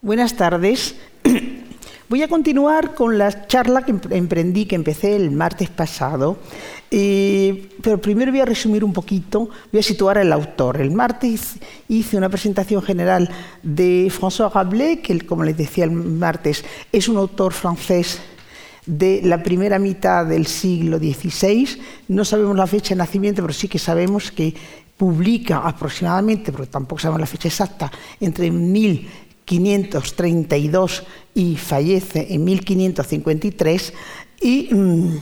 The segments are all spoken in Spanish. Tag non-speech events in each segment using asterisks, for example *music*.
Buenas tardes. *clears throat* Voy a continuar con la charla que emprendí, que empecé el martes pasado, eh, pero primero voy a resumir un poquito, voy a situar al autor. El martes hice una presentación general de François Rabelais, que como les decía el martes, es un autor francés de la primera mitad del siglo XVI. No sabemos la fecha de nacimiento, pero sí que sabemos que publica aproximadamente, porque tampoco sabemos la fecha exacta, entre 1000 532 y fallece en 1553 y mm,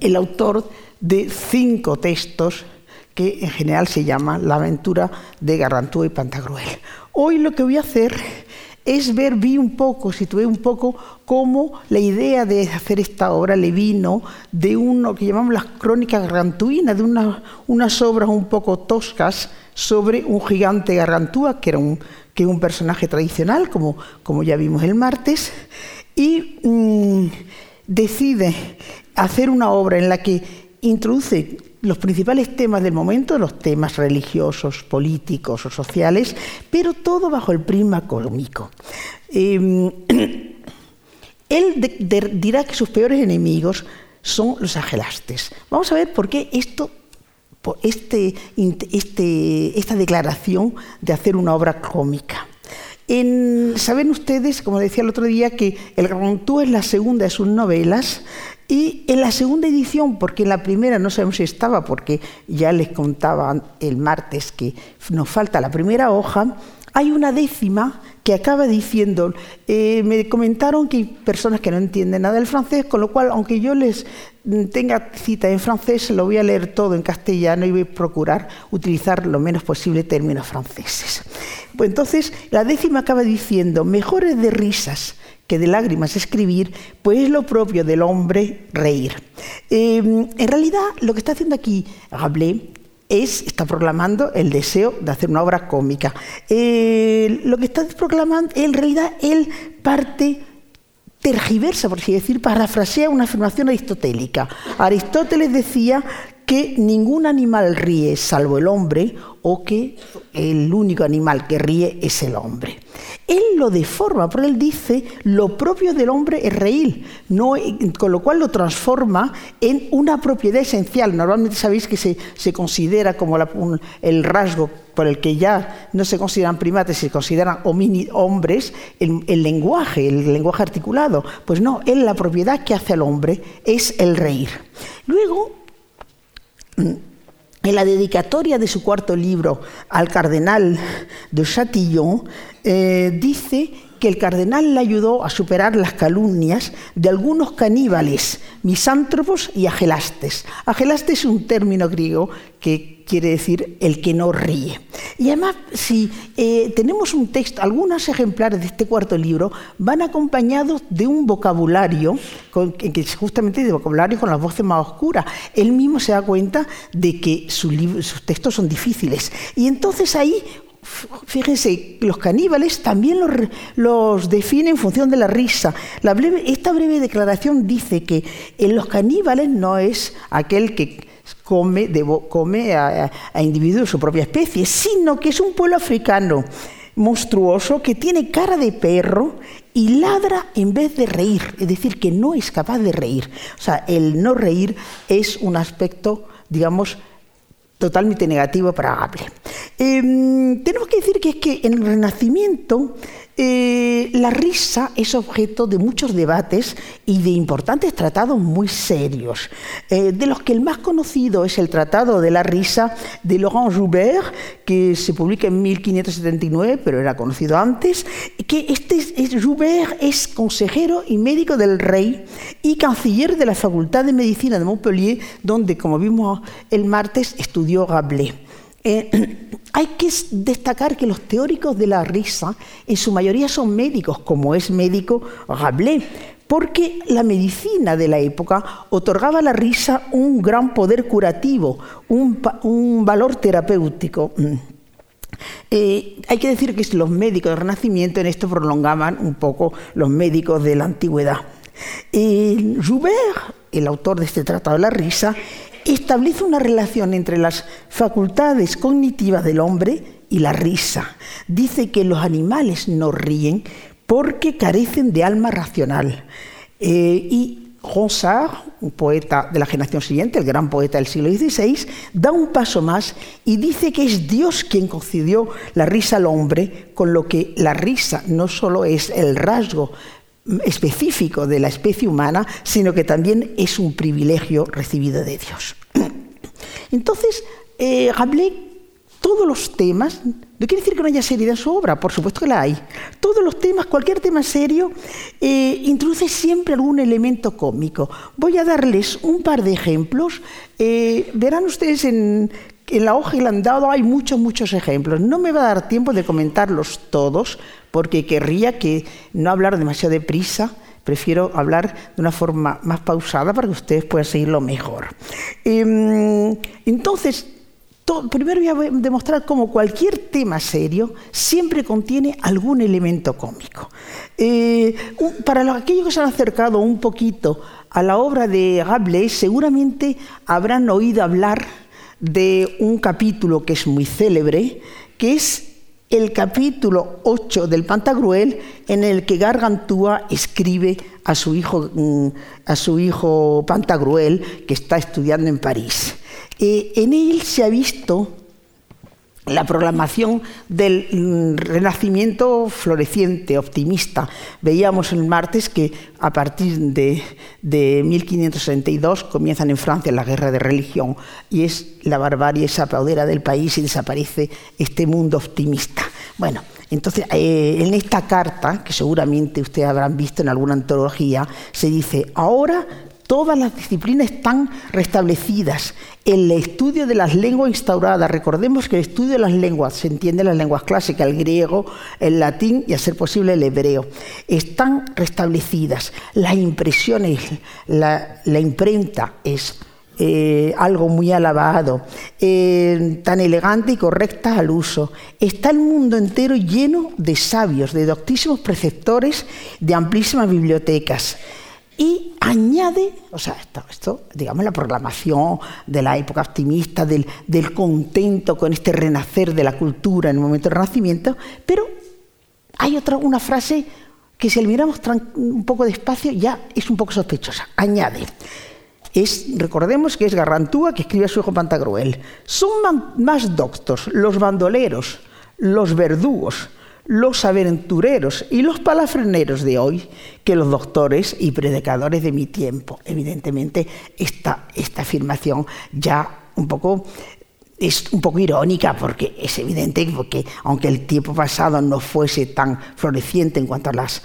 el autor de cinco textos que en general se llama La aventura de Gargantúa y Pantagruel. Hoy lo que voy a hacer es ver, vi un poco, situé un poco cómo la idea de hacer esta obra le vino de uno que llamamos las crónicas gargantuinas, de unas obras un poco toscas sobre un gigante gargantúa, que era un que un personaje tradicional, como, como ya vimos el martes, y mm, decide hacer una obra en la que introduce los principales temas del momento, los temas religiosos, políticos o sociales, pero todo bajo el prisma cómico. Em, *clears throat* él dirá que sus peores enemigos son los agelastes. Vamos a ver por qué esto este, este, esta declaración de hacer una obra cómica. Saben ustedes, como decía el otro día, que El Gargantúa es la segunda de sus novelas y en la segunda edición, porque en la primera no sabemos si estaba, porque ya les contaba el martes que nos falta la primera hoja, hay una décima que acaba diciendo, eh, me comentaron que hay personas que no entienden nada del francés, con lo cual, aunque yo les tenga cita en francés, lo voy a leer todo en castellano y voy a procurar utilizar lo menos posible términos franceses. Pues entonces, la décima acaba diciendo, mejores de risas que de lágrimas escribir, pues es lo propio del hombre reír. Em, en realidad, lo que está haciendo aquí Rabelais es, está proclamando el deseo de hacer una obra cómica. Eh, lo que está proclamando, en realidad, él parte tergiversa, por así decir, parafrasea una afirmación aristotélica. Aristóteles decía que ningún animal ríe salvo el hombre o que el único animal que ríe es el hombre. Él lo deforma, porque él dice lo propio del hombre es reír, con lo cual lo transforma en una propiedad esencial. Normalmente sabéis que se, considera como el rasgo por el que ya no se consideran primates, se consideran hombres, el, lenguaje, el lenguaje articulado. Pues no, él la propiedad que hace al hombre es el reír. Luego, en la dedicatoria de su cuarto libro al cardenal de Chatillon, eh, dice que el cardenal le ayudó a superar las calumnias de algunos caníbales, misántropos y agelastes. Agelastes es un término griego que quiere decir el que no ríe. Y además, si eh, tenemos un texto, algunos ejemplares de este cuarto libro van acompañados de un vocabulario, que es justamente de vocabulario con las voces más oscuras. Él mismo se da cuenta de que sus textos son difíciles. Y entonces ahí Fíjense, los caníbales también los, definen en función de la risa. esta breve declaración dice que en los caníbales no es aquel que come, come a, individuos de su propia especie, sino que es un pueblo africano monstruoso que tiene cara de perro y ladra en vez de reír, es decir, que no es capaz de reír. O sea, el no reír es un aspecto, digamos, totalmente negativo para Gable. Em, tenemos que decir que es que en el Renacimiento eh, la risa es objeto de muchos debates y de importantes tratados muy serios, eh, de los que el más conocido es el Tratado de la Risa de Laurent Joubert, que se publica en 1579, pero era conocido antes, que este Joubert es consejero y médico del rey y canciller de la Facultad de Medicina de Montpellier, donde, como vimos el martes, estudió Rabelais. Eh, *clears throat* hay que destacar que los teóricos de la risa en su mayoría son médicos, como es médico Rabelais, porque la medicina de la época otorgaba a la risa un gran poder curativo, un, valor terapéutico. Mm. Eh, hay que decir que los médicos del Renacimiento en esto prolongaban un poco los médicos de la antigüedad. Eh, Joubert, el autor de este Tratado de la Risa, establece una relación entre las facultades cognitivas del hombre y la risa. Dice que los animales no ríen porque carecen de alma racional. Eh, y Ronsard, un poeta de la generación siguiente, el gran poeta del siglo XVI, da un paso más y dice que es Dios quien concedió la risa al hombre, con lo que la risa no solo es el rasgo específico de la especie humana, sino que también es un privilegio recibido de Dios. *clears throat* Entonces, eh, todos los temas, no quiere decir que no haya seriedad en su obra, por supuesto que la hay. Todos los temas, cualquier tema serio, eh, introduce siempre algún elemento cómico. Voy a darles un par de ejemplos. Eh, verán ustedes en, en la hoja que le han dado hay muchos, muchos ejemplos. No me va a dar tiempo de comentarlos todos, porque querría que no hablar demasiado deprisa. Prefiero hablar de una forma más pausada para que ustedes puedan seguirlo mejor. Em, entonces, primero voy a demostrar cómo cualquier tema serio siempre contiene algún elemento cómico. Eh, para aquellos que se han acercado un poquito a la obra de Rabelais, seguramente habrán oído hablar de un capítulo que es muy célebre, que es el capítulo 8 del Pantagruel, en el que Gargantúa escribe a su hijo, mm, a su hijo Pantagruel, que está estudiando en París. Eh, en él se ha visto la programación del mm, renacimiento floreciente, optimista. Veíamos el martes que a partir de, 1562 comienzan en Francia la guerra de religión y es la barbarie, esa aplaudera del país y desaparece este mundo optimista. Bueno, entonces eh, en esta carta, que seguramente ustedes habrán visto en alguna antología, se dice, ahora Todas las disciplinas están restablecidas. El estudio de las lenguas instauradas, recordemos que el estudio de las lenguas, se entiende las lenguas clásicas, el griego, el latín y a ser posible el hebreo, están restablecidas. Las impresiones, la, imprenta es eh, algo muy alabado, eh, tan elegante y correcta al uso. Está el mundo entero lleno de sabios, de doctísimos preceptores, de amplísimas bibliotecas. Y añade, o sea, esto, digamos, la proclamación de la época optimista, del, contento con este renacer de la cultura en el momento del renacimiento, pero hay otra, una frase que si la miramos un poco despacio ya es un poco sospechosa. Añade, es, recordemos que es Garrantúa que escribe a su hijo Pantagruel, son más doctos los bandoleros, los verdugos, los aventureros y los palafreneros de hoy que los doctores y predicadores de mi tiempo. Evidentemente, esta, esta afirmación ya un poco es un poco irónica porque es evidente que aunque el tiempo pasado no fuese tan floreciente en cuanto a las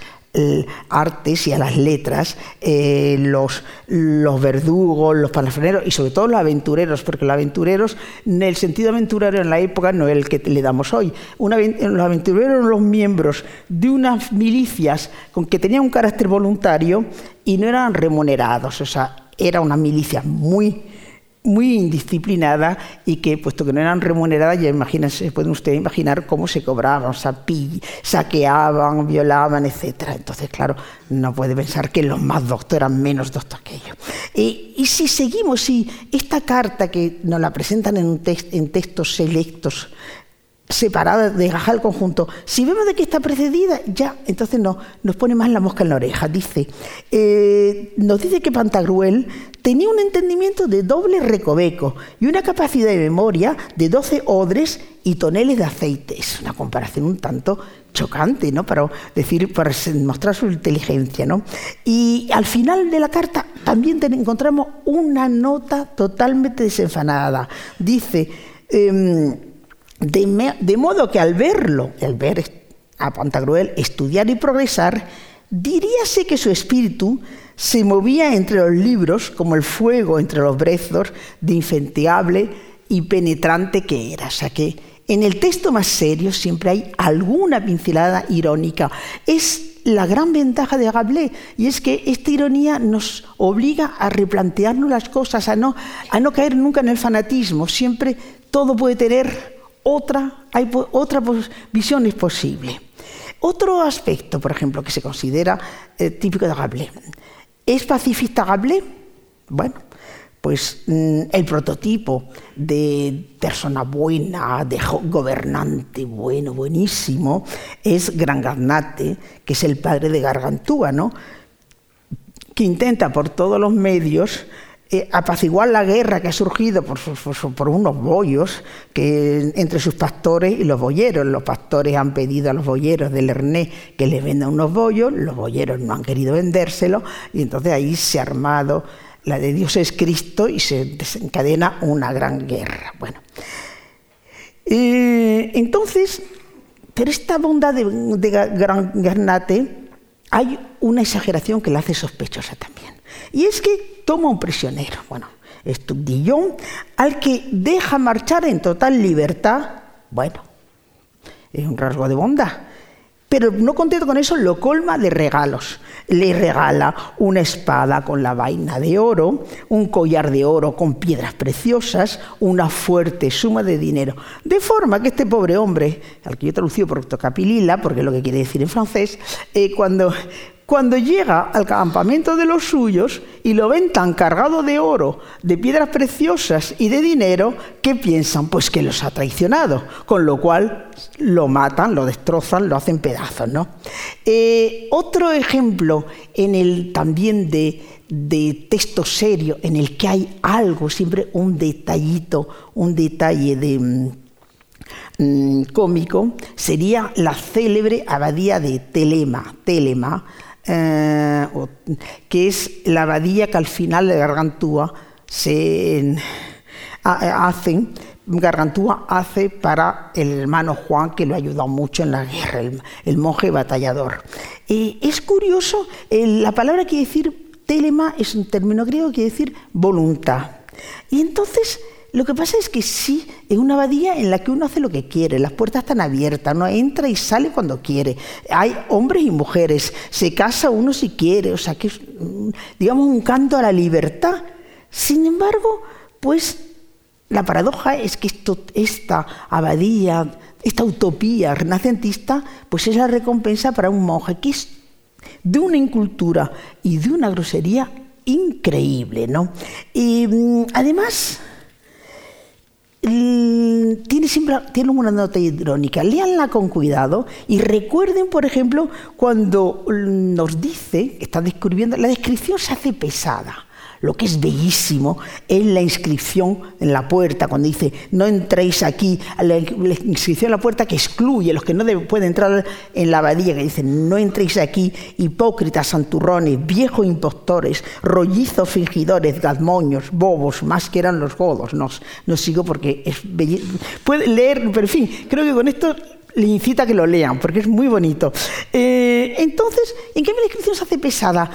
artes y a las letras, eh, los, los, verdugos, los palafreneros y sobre todo los aventureros, porque los aventureros, en el sentido aventurero en la época no es el que le damos hoy. los aventureros eran los miembros de unas milicias con que tenían un carácter voluntario y no eran remunerados, o sea, era una milicia muy muy indisciplinada y que, puesto que no eran remuneradas, ya imagínense, pueden ustedes imaginar cómo se cobraban, saqueaban, violaban, etc. Entonces, claro, no puede pensar que los más doctos eran menos doctos que ellos. Y, si seguimos, si esta carta que nos la presentan en, en textos selectos, separada, de el conjunto. Si vemos de qué está precedida, ya, entonces no, nos pone más la mosca en la oreja. Dice, eh, nos dice que Pantagruel tenía un entendimiento de doble recoveco y una capacidad de memoria de 12 odres y toneles de aceite. Es una comparación un tanto chocante, ¿no? Para decir, para mostrar su inteligencia, ¿no? Y al final de la carta también encontramos una nota totalmente desenfanada. Dice. Em, de, modo que al verlo, al ver a Pantagruel estudiar y progresar, diríase que su espíritu se movía entre los libros como el fuego entre los brezos de infentiable y penetrante que era. O sea que en el texto más serio siempre hay alguna pincelada irónica. Es la gran ventaja de Gablé y es que esta ironía nos obliga a replantearnos las cosas, a no, a no caer nunca en el fanatismo. Siempre todo puede tener otra, hay otra visión es posible. Otro aspecto, por ejemplo, que se considera eh, típico de Gablé. ¿Es pacifista Gablé? Bueno, pues mm, el prototipo de persona buena, de gobernante bueno, buenísimo, es Gran Garnate, que es el padre de Gargantúa, ¿no? que intenta por todos los medios eh, apaciguar la guerra que ha surgido por, unos bollos que, entre sus pastores y los boyeros. Los pastores han pedido a los boyeros del Herné que les vendan unos bollos, los boyeros no han querido vendérselo y entonces ahí se ha armado la de Dios es Cristo y se desencadena una gran guerra. Bueno, eh, entonces, pero esta bondad de, de Gran Garnate hay una exageración que la hace sospechosa también. Y es que toma un prisionero, bueno, es Dillon, al que deja marchar en total libertad, bueno, es un rasgo de bondad. Pero no contento con eso, lo colma de regalos. Le regala una espada con la vaina de oro, un collar de oro con piedras preciosas, una fuerte suma de dinero. De forma que este pobre hombre, al que yo he traducido por capilila, porque es lo que quiere decir en francés, eh, cuando cuando llega al campamento de los suyos y lo ven tan cargado de oro, de piedras preciosas y de dinero, ¿qué piensan? Pues que los ha traicionado, con lo cual lo matan, lo destrozan, lo hacen pedazos. ¿no? Eh, otro ejemplo en el, también de, de texto serio, en el que hay algo, siempre un detallito, un detalle de mm, mm, cómico, sería la célebre abadía de Telema, Telema eh, que es la abadía que al final de Gargantúa se hacen, Gargantúa hace para el hermano Juan, que lo ha ayudado mucho en la guerra, el, monje batallador. es curioso, la palabra quiere decir telema, es un término griego quiere decir voluntad. Y entonces lo que pasa es que sí, es una abadía en la que uno hace lo que quiere, las puertas están abiertas, no entra y sale cuando quiere. Hay hombres y mujeres, se casa uno si quiere, o sea que es, digamos, un canto a la libertad. Sin embargo, pues la paradoja es que esta abadía, esta utopía renacentista, pues es la recompensa para un monje que es de una incultura y de una grosería increíble, ¿no? Y mm, además tiene siempre tiene una nota irónica. Leanla con cuidado y recuerden, por ejemplo, cuando nos dice, está describiendo, la descripción se hace pesada. Lo que es bellísimo es la inscripción en la puerta, cuando dice, no entréis aquí, la, inscripción en la puerta que excluye a los que no pueden entrar en la abadía, que dice, no entréis aquí, hipócritas, santurrones, viejos impostores, rollizos fingidores, gazmoños, bobos, más que eran los godos. No, no sigo porque es bellísimo. Puede leer, pero en fin, creo que con esto le incita a que lo lean, porque es muy bonito. Eh, entonces, ¿en qué descripción se hace pesada?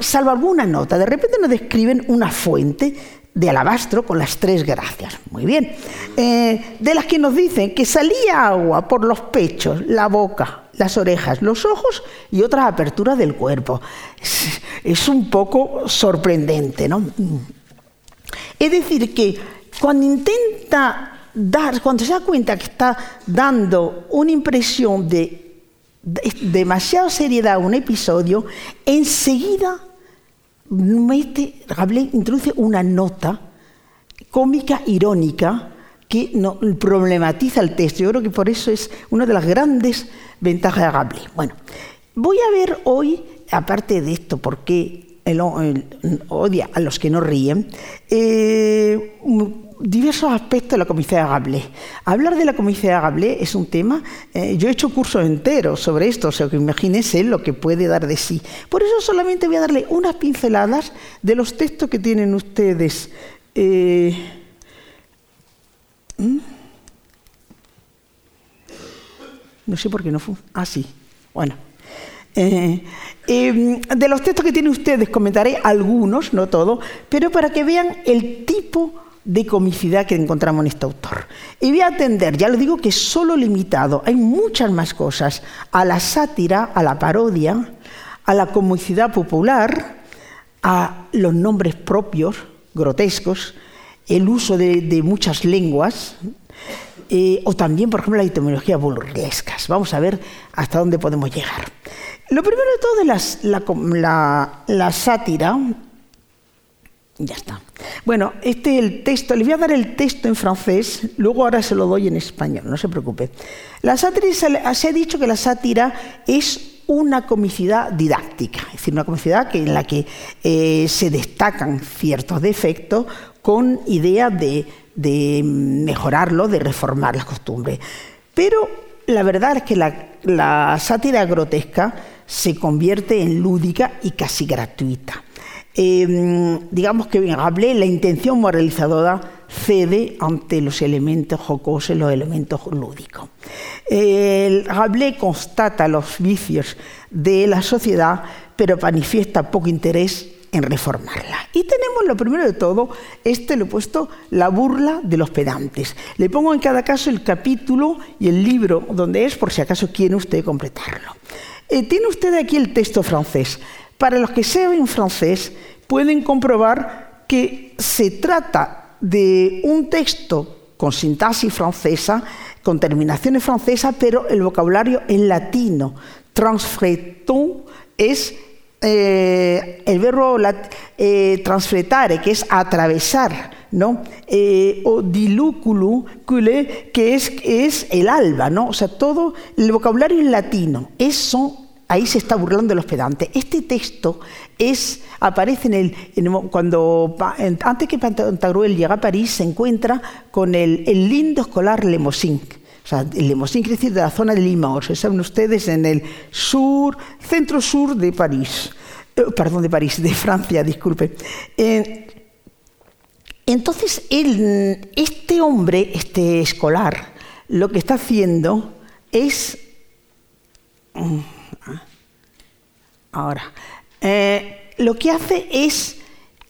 Salvo alguna nota, de repente nos describen una fuente de alabastro con las tres gracias. Muy bien. Eh, de las que nos dicen que salía agua por los pechos, la boca, las orejas, los ojos y otras aperturas del cuerpo. Es, es un poco sorprendente, ¿no? Es decir, que cuando intenta cuando se da cuenta que está dando una impresión de, demasiada seriedad a un episodio, enseguida mete, introduce una nota cómica, irónica, que no, problematiza el texto. Yo creo que por eso es una de las grandes ventajas de Gable. Bueno, voy a ver hoy, aparte de esto, por qué odia a los que no ríen, eh, diversos aspectos de la comicidad Gablé. Hablar de la comicidad Gablé es un tema, eh, yo he hecho cursos enteros sobre esto, o sea que imagínense lo que puede dar de sí. Por eso solamente voy a darle unas pinceladas de los textos que tienen ustedes. Eh, ¿hmm? No sé por qué no fue. Ah, sí. Bueno. Eh, de los textos que tienen ustedes comentaré algunos, no todos, pero para que vean el tipo de comicidad que encontramos en este autor. Y voy a atender, ya lo digo que es solo limitado, hay muchas más cosas, a la sátira, a la parodia, a la comicidad popular, a los nombres propios, grotescos, el uso de, muchas lenguas, eh, o también, por ejemplo, la etimología burlescas. Vamos a ver hasta dónde podemos llegar. Lo primero de todo es la, sátira, ya está. Bueno, este el texto, le voy a dar el texto en francés, luego ahora se lo doy en español, no se preocupe. La sátira se ha dicho que la sátira es una comicidad didáctica, es decir, una comicidad que, en la que eh, se destacan ciertos defectos con idea de, mejorarlo, de reformar las costumbres. Pero la verdad es que la sátira grotesca se convierte en lúdica y casi gratuita. Em, digamos que Rabelais la intención moralizadora cede ante los elementos jocosos, los elementos lúdicos. El Rabelais constata los vicios de la sociedad, pero manifiesta poco interés en reformarla. Y tenemos lo primero de todo, este lo he puesto, la burla de los pedantes. Le pongo en cada caso el capítulo y el libro donde es, por si acaso quiere usted completarlo. Eh, tiene usted aquí el texto francés. Para los que saben francés, pueden comprobar que se trata de un texto con sintaxis francesa, con terminaciones francesas, pero el vocabulario es latino. Transfretón es eh, el verbo eh, transfretare, que es atravesar, ¿no? Eh, o dilúculo, que es, es el alba, ¿no? O sea, todo el vocabulario es latino. Eso ahí se está burlando de los pedantes. Este texto es, aparece en el, cuando antes que Pantagruel llega a París se encuentra con el, lindo escolar Lemosín. O sea, el quiere decir de la zona de Limoges, saben ustedes, en el sur, centro sur de París. Eh, perdón, de París, de Francia, disculpe. Entonces, este hombre, este escolar, lo que está haciendo es mm, Ahora, eh, lo que hace es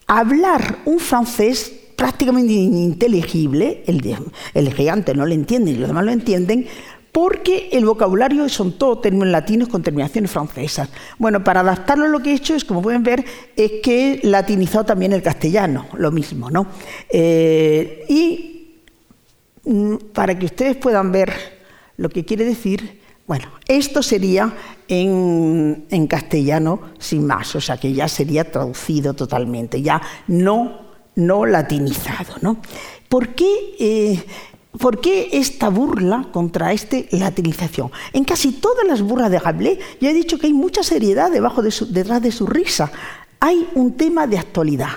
hablar un francés prácticamente ininteligible, el, gigante no lo entiende y los demás lo entienden, porque el vocabulario son todos términos latinos con terminaciones francesas. Bueno, para adaptarlo lo que he hecho es, como pueden ver, es que he latinizado también el castellano, lo mismo, ¿no? Eh, y mm, para que ustedes puedan ver lo que quiere decir, bueno, esto sería en, castellano sin más, o sea que ya sería traducido totalmente, ya no, no latinizado. ¿no? ¿Por qué, eh, ¿Por qué esta burla contra esta latinización? En casi todas las burlas de Rabelais ya he dicho que hay mucha seriedad debajo de detrás de su risa. Hay un tema de actualidad.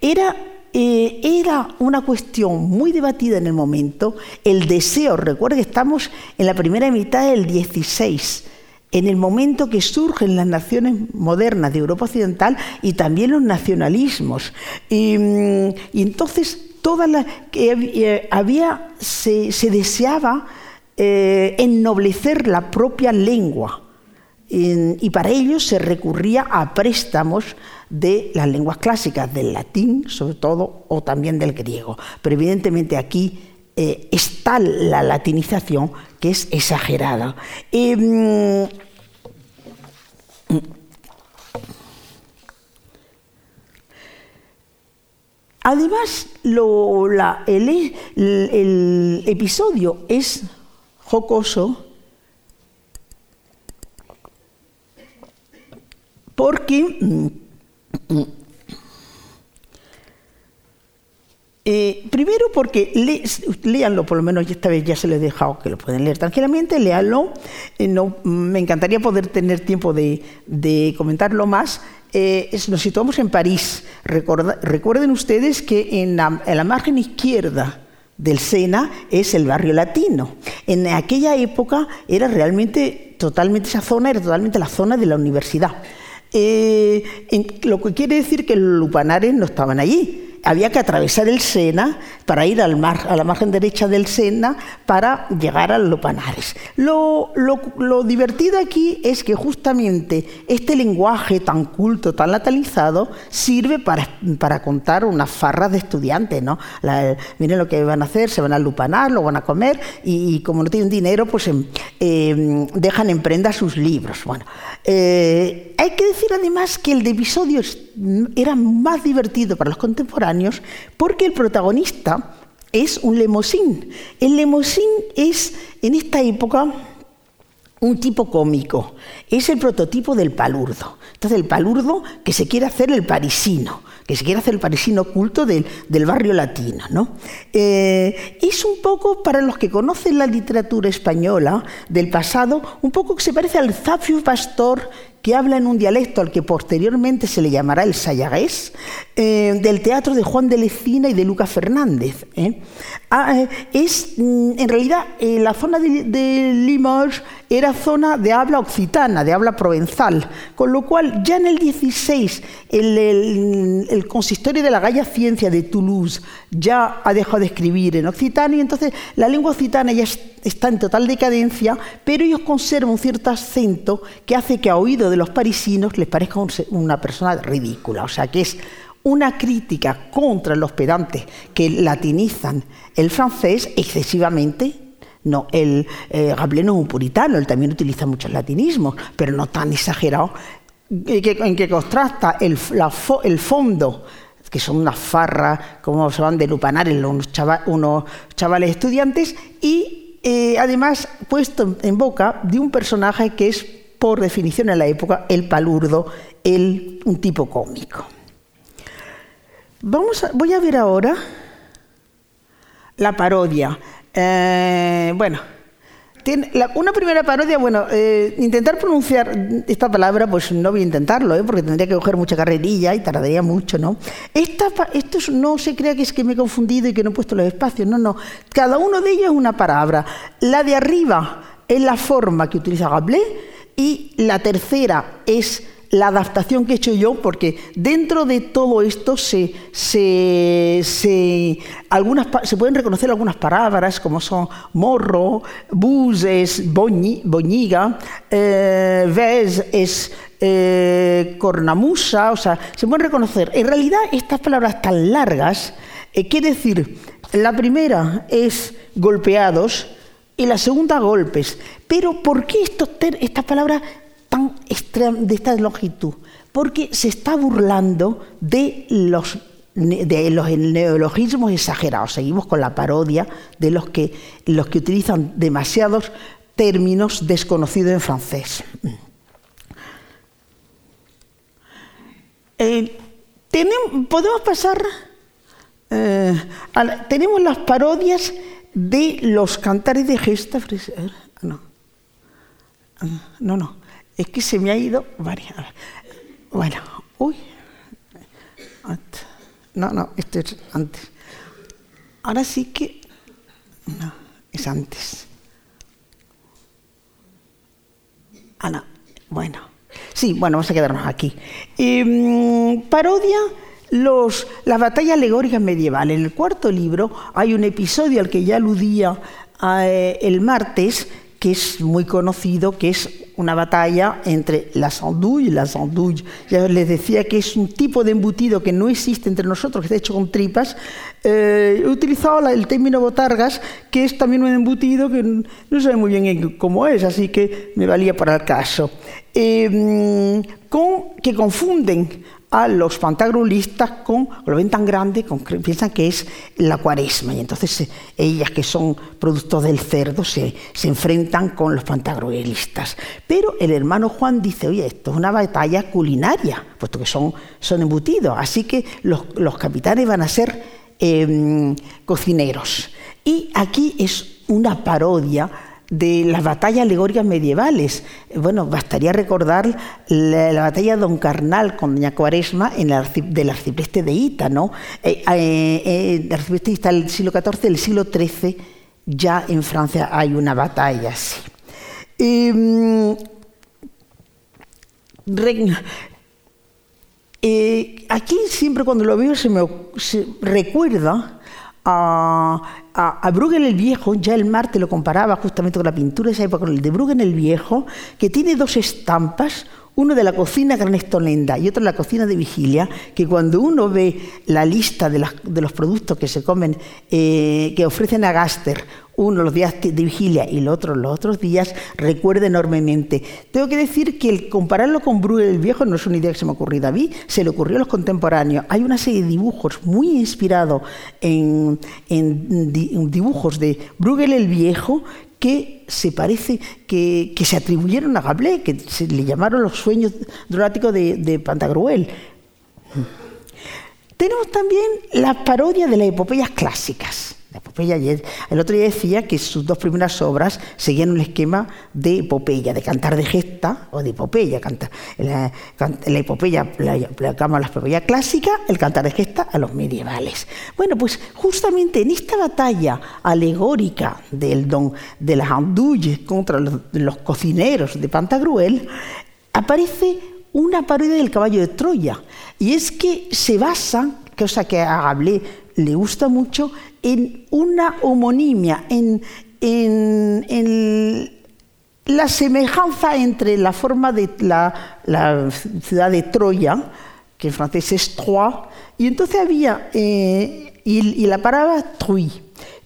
Era eh, era una cuestión muy debatida en el momento, el deseo, recuerden que estamos en la primera mitad del 16, en el momento que surgen las naciones modernas de Europa Occidental y también los nacionalismos. Y, mm, entonces toda la, que eh, había, se, deseaba eh, ennoblecer la propia lengua y para ello se recurría a préstamos de las lenguas clásicas, del latín sobre todo, o también del griego. Pero evidentemente aquí eh, está la latinización que es exagerada. Mm, además, el, el episodio es jocoso porque eh, primero porque le, léanlo, por lo menos esta vez ya se lo he dejado que lo pueden leer tranquilamente, léanlo. Eh, no, me encantaría poder tener tiempo de, comentarlo más. Eh, nos situamos en París. recuerden ustedes que en la, margen izquierda del Sena es el barrio latino. En aquella época era realmente totalmente esa zona, era totalmente la zona de la universidad. Eh, lo que quiere decir que los lupanares no estaban allí, había que atravesar el Sena para ir al mar, a la margen derecha del Sena para llegar a los Panares. Lo, divertido aquí es que justamente este lenguaje tan culto, tan latalizado, sirve para, contar unas farras de estudiantes. ¿no? miren lo que van a hacer, se van a lupanar, lo van a comer y, como no tienen dinero, pues em, em, dejan en prenda sus libros. Bueno, eh, hay que decir además que el de episodios era más divertido para los contemporáneos porque el protagonista es un lemosín. El lemosín es, en esta época, un tipo cómico. Es el prototipo del palurdo. Entonces, el palurdo que se quiere hacer el parisino, que se quiere hacer el parisino oculto del, barrio latino. ¿no? Eh, es un poco, para los que conocen la literatura española del pasado, un poco que se parece al Zafio Pastor que habla en un dialecto al que posteriormente se le llamará el sayagés, eh, del teatro de Juan de Lecina y de Lucas Fernández. ¿eh? Ah, eh, es, mm, en realidad, la zona de, Limoges era zona de habla occitana, de habla provenzal, con lo cual ya en el 16 el, consistorio de la Galla Ciencia de Toulouse ya ha dejado de escribir en occitano y entonces la lengua occitana ya está en total decadencia, pero ellos conservan un cierto acento que hace que a oído de los parisinos les parezca una persona ridícula. O sea, que es una crítica contra los pedantes que latinizan el francés excesivamente. No, el eh, es un puritano, él también utiliza muchos latinismos, pero no tan exagerado, en que contrasta el, el fondo que son unas farras, como se van de lupanar unos, unos chavales estudiantes, y eh, además puesto en boca de un personaje que es por definición en la época, el palurdo, el, un tipo cómico. Vamos voy a ver ahora la parodia. Eh, bueno, una primera parodia, bueno, eh, intentar pronunciar esta palabra, pues no voy a intentarlo, ¿eh? porque tendría que coger mucha carrerilla y tardaría mucho, ¿no? Esto no se crea que es que me he confundido y que no he puesto los espacios, no, no. Cada uno de ellos es una palabra. La de arriba es la forma que utiliza Gablet y la tercera es la adaptación que he hecho yo, porque dentro de todo esto se, algunas, se pueden reconocer algunas palabras como son morro, bus es boñiga, eh, ves es eh, cornamusa, o sea, se pueden reconocer. En realidad estas palabras tan largas, eh, quiere decir, la primera es golpeados, y la segunda golpes. Pero ¿por qué estos estas palabras tan de esta longitud? Porque se está burlando de los, de los neologismos exagerados. Seguimos con la parodia de los que, los que utilizan demasiados términos desconocidos en francés. Eh, podemos pasar, eh, tenemos las parodias de los cantares de gesta no. No, no. Es que se me ha ido varias. Bueno, uy. No, no, esto es antes. Ahora sí que. No, es antes. Ah, no. Bueno. Sí, bueno, vamos a quedarnos aquí. Em, parodia los, las batallas alegóricas medievales. En el cuarto libro hay un episodio al que ya aludía eh, el martes, que es muy conocido, que es una batalla entre la sandouille y la sandouille. Ya les decía que es un tipo de embutido que no existe entre nosotros, que está hecho con tripas. Eh, he utilizado el término botargas, que es también un embutido que no sé muy bien cómo es, así que me valía para el caso. Eh, con, que confunden a los pantagruelistas con, lo ven tan grande, piensan que es la cuaresma, y entonces eh, ellas que son productos del cerdo se, enfrentan con los pantagruelistas. Pero el hermano Juan dice, oye, esto es una batalla culinaria, puesto que son, son embutidos, así que los, capitanes van a ser em, cocineros. Y aquí es una parodia de las batallas alegóricas medievales. Bueno, bastaría recordar la, batalla de Don Carnal con Doña Cuaresma en el del arcipreste de Ita, ¿no? Eh, eh, eh, el arcipreste de Ita del siglo XIV, del siglo XIII, ya en Francia hay una batalla así. Em, aquí siempre cuando lo veo se me recuerda a, a, el Viejo, ya el Marte lo comparaba justamente con la pintura de esa época, con el de Bruegel el Viejo, que tiene dos estampas, uno de la cocina Granestolenda y otro de la cocina de vigilia, que cuando uno ve la lista de, los productos que se comen, eh, que ofrecen a Gaster, uno los días de vigilia y el otro los otros días, recuerda enormemente. Tengo que decir que el compararlo con Bruegel el Viejo no es una idea que se me ha a mí, se le ocurrió a los contemporáneos. Hay una serie de dibujos muy inspirados en, dibujos de Bruegel el Viejo que se parece que, se atribuyeron a Rabelais, que se le llamaron los sueños dramáticos de, de Pantagruel. Tenemos también la parodia de las epopeyas clásicas. La epopeya, el otro día decía que sus dos primeras obras seguían un esquema de epopeya, de cantar de gesta o de epopeya. Cantar, la, la epopeya la, la, epopeya clásica, el cantar de gesta a los medievales. Bueno, pues justamente en esta batalla alegórica del don, de las andouilles contra los, cocineros de Pantagruel, aparece una parodia del caballo de Troya. Y es que se basa, cosa que hablé le gusta mucho, en una homonimia, en, la semejanza entre la forma de la, ciudad de Troya, que en francés es Troyes, y entonces había, eh, y, la palabra Truy.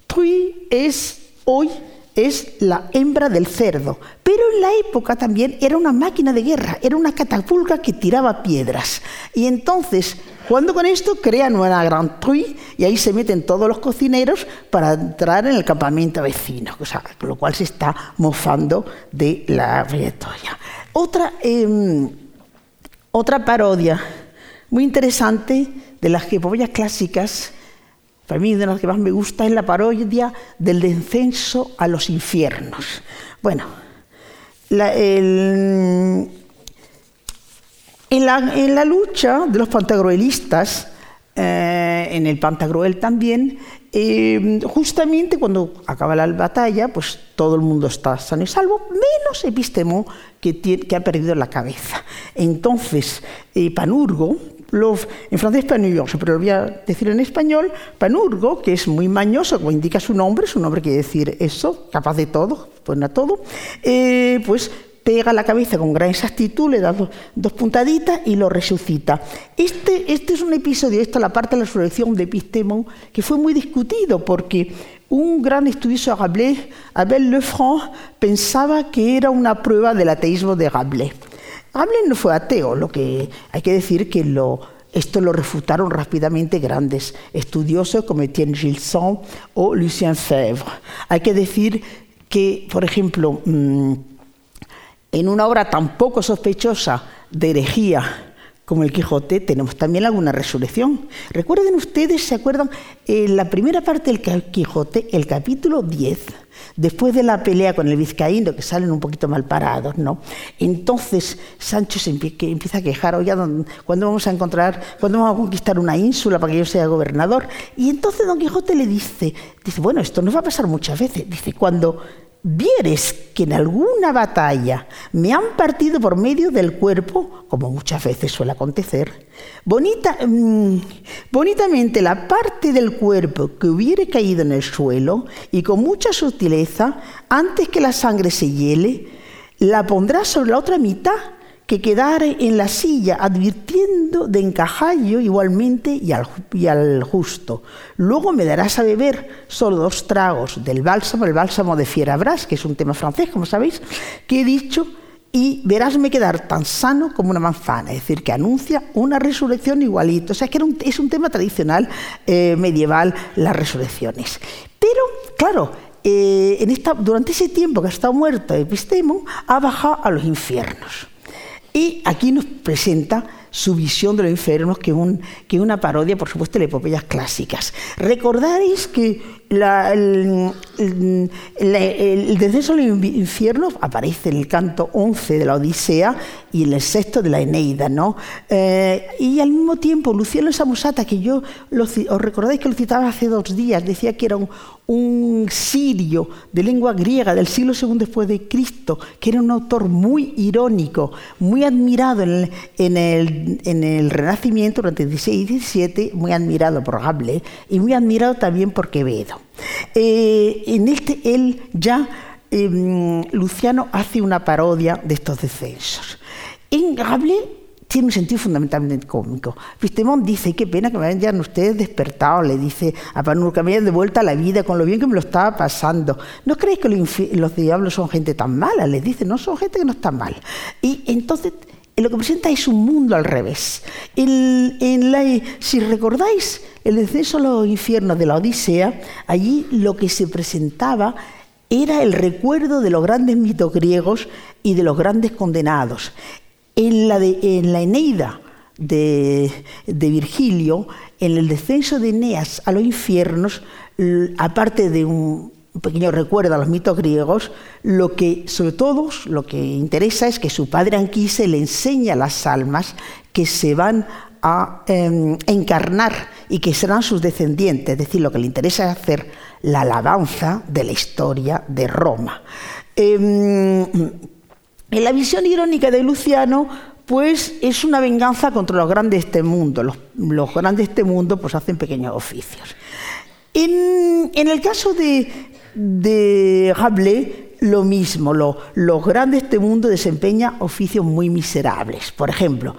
Truy es hoy es la hembra del cerdo. Pero en la época también era una máquina de guerra, era una catapulta que tiraba piedras. Y entonces, jugando con esto, crean una gran truy y ahí se meten todos los cocineros para entrar en el campamento vecino, o sea, con lo cual se está mofando de la trayectoria. Otra, em, otra parodia muy interesante de las epopeyas clásicas para mí, de las que más me gusta es la parodia del descenso a los infiernos. Bueno, en, la, lucha de los pantagruelistas, eh, en el Pantagruel también, eh, justamente cuando acaba la batalla, pues todo el mundo está sano y salvo, menos Epistemo, que, ha perdido la cabeza. Entonces, eh, Panurgo, en francés panurgo, pero lo voy a decir en español, panurgo, que es muy mañoso, como indica su nombre, su nombre quiere decir eso, capaz de todo, pues a todo, eh, pues pega la cabeza con gran exactitud, le da dos, puntaditas y lo resucita. Este, este, es un episodio, esta es la parte de la resurrección de Epistemon, que fue muy discutido porque un gran estudioso Rabelais, Abel Lefranc, pensaba que era una prueba del ateísmo de Rabelais. Rabelais no fue ateo, lo que hay que decir que esto lo refutaron rápidamente grandes estudiosos como Etienne Gilson o Lucien Febvre. Hay que decir que, por ejemplo, mm, en una obra tan poco sospechosa de herejía como el Quijote, tenemos también alguna resurrección. Recuerden ustedes, ¿se acuerdan? En la primera parte del Quijote, el capítulo 10, después de la pelea con el vizcaíno, que salen un poquito mal parados, ¿no? Entonces Sancho se empieza a quejar, oye, ¿cuándo vamos a encontrar, cuándo vamos a conquistar una ínsula para que yo sea gobernador? Y entonces Don Quijote le dice, dice, bueno, esto nos va a pasar muchas veces. Dice, cuando vieres que en alguna batalla me han partido por medio del cuerpo, como muchas veces suele acontecer, bonita, mm, bonitamente la parte del cuerpo que hubiere caído en el suelo y con mucha sutileza, antes que la sangre se hiele, la pondrás sobre la otra mitad que quedare en la silla, advirtiendo de encajallo igualmente y al, justo. Luego me darás a beber solo dos tragos del bálsamo, el bálsamo de Fierabras, que es un tema francés, como sabéis, que he dicho, y verásme quedar tan sano como una manzana, es decir, que anuncia una resurrección igualito. O sea, que es un tema tradicional eh, medieval, las resurrecciones. Pero, claro, eh, en esta, durante ese tiempo que ha estado muerto Epistemon, ha bajado a los infiernos. Y aquí nos presenta su visión de los enfermos, que es una parodia, por supuesto, de epopeyas clásicas. Recordaréis que el, descenso al infierno aparece en el canto 11 de la Odisea y en el sexto de la Eneida, ¿no? Eh, y al mismo tiempo, Luciano Samosata, que yo os recordáis que lo citaba hace dos días, decía que era un, un sirio de lengua griega del siglo II después de Cristo, que era un autor muy irónico, muy admirado en el, en el, Renacimiento durante el 16 y 17, muy admirado por Rabelais y muy admirado también por Quevedo. Eh, en este él ya, em, Luciano hace una parodia de estos descensos. En Rabelais tiene un sentido fundamentalmente cómico. Pistemón dice, qué pena que me hayan ustedes despertado, le dice a Panur, que me hayan de vuelta a la vida con lo bien que me lo estaba pasando. ¿No creéis que los diablos son gente tan mala? Les dice, no, son gente que no está mal. Y entonces lo que presenta es un mundo al revés. si recordáis el descenso a los infiernos de la Odisea, allí lo que se presentaba era el recuerdo de los grandes mitos griegos y de los grandes condenados. En la, en la Eneida de, Virgilio, en el descenso de Eneas a los infiernos, aparte de un, pequeño recuerdo a los mitos griegos, lo que sobre todo lo que interesa es que su padre Anquise le enseña a las almas que se van a em, encarnar y que serán sus descendientes, es decir, lo que le interesa es hacer la alabanza de la historia de Roma. Em, en la visión irónica de Luciano, pues es una venganza contra los grandes de este mundo. Los, grandes de este mundo pues hacen pequeños oficios. En, el caso de, de Rabelais, lo mismo, los grandes de este mundo desempeñan oficios muy miserables. Por ejemplo,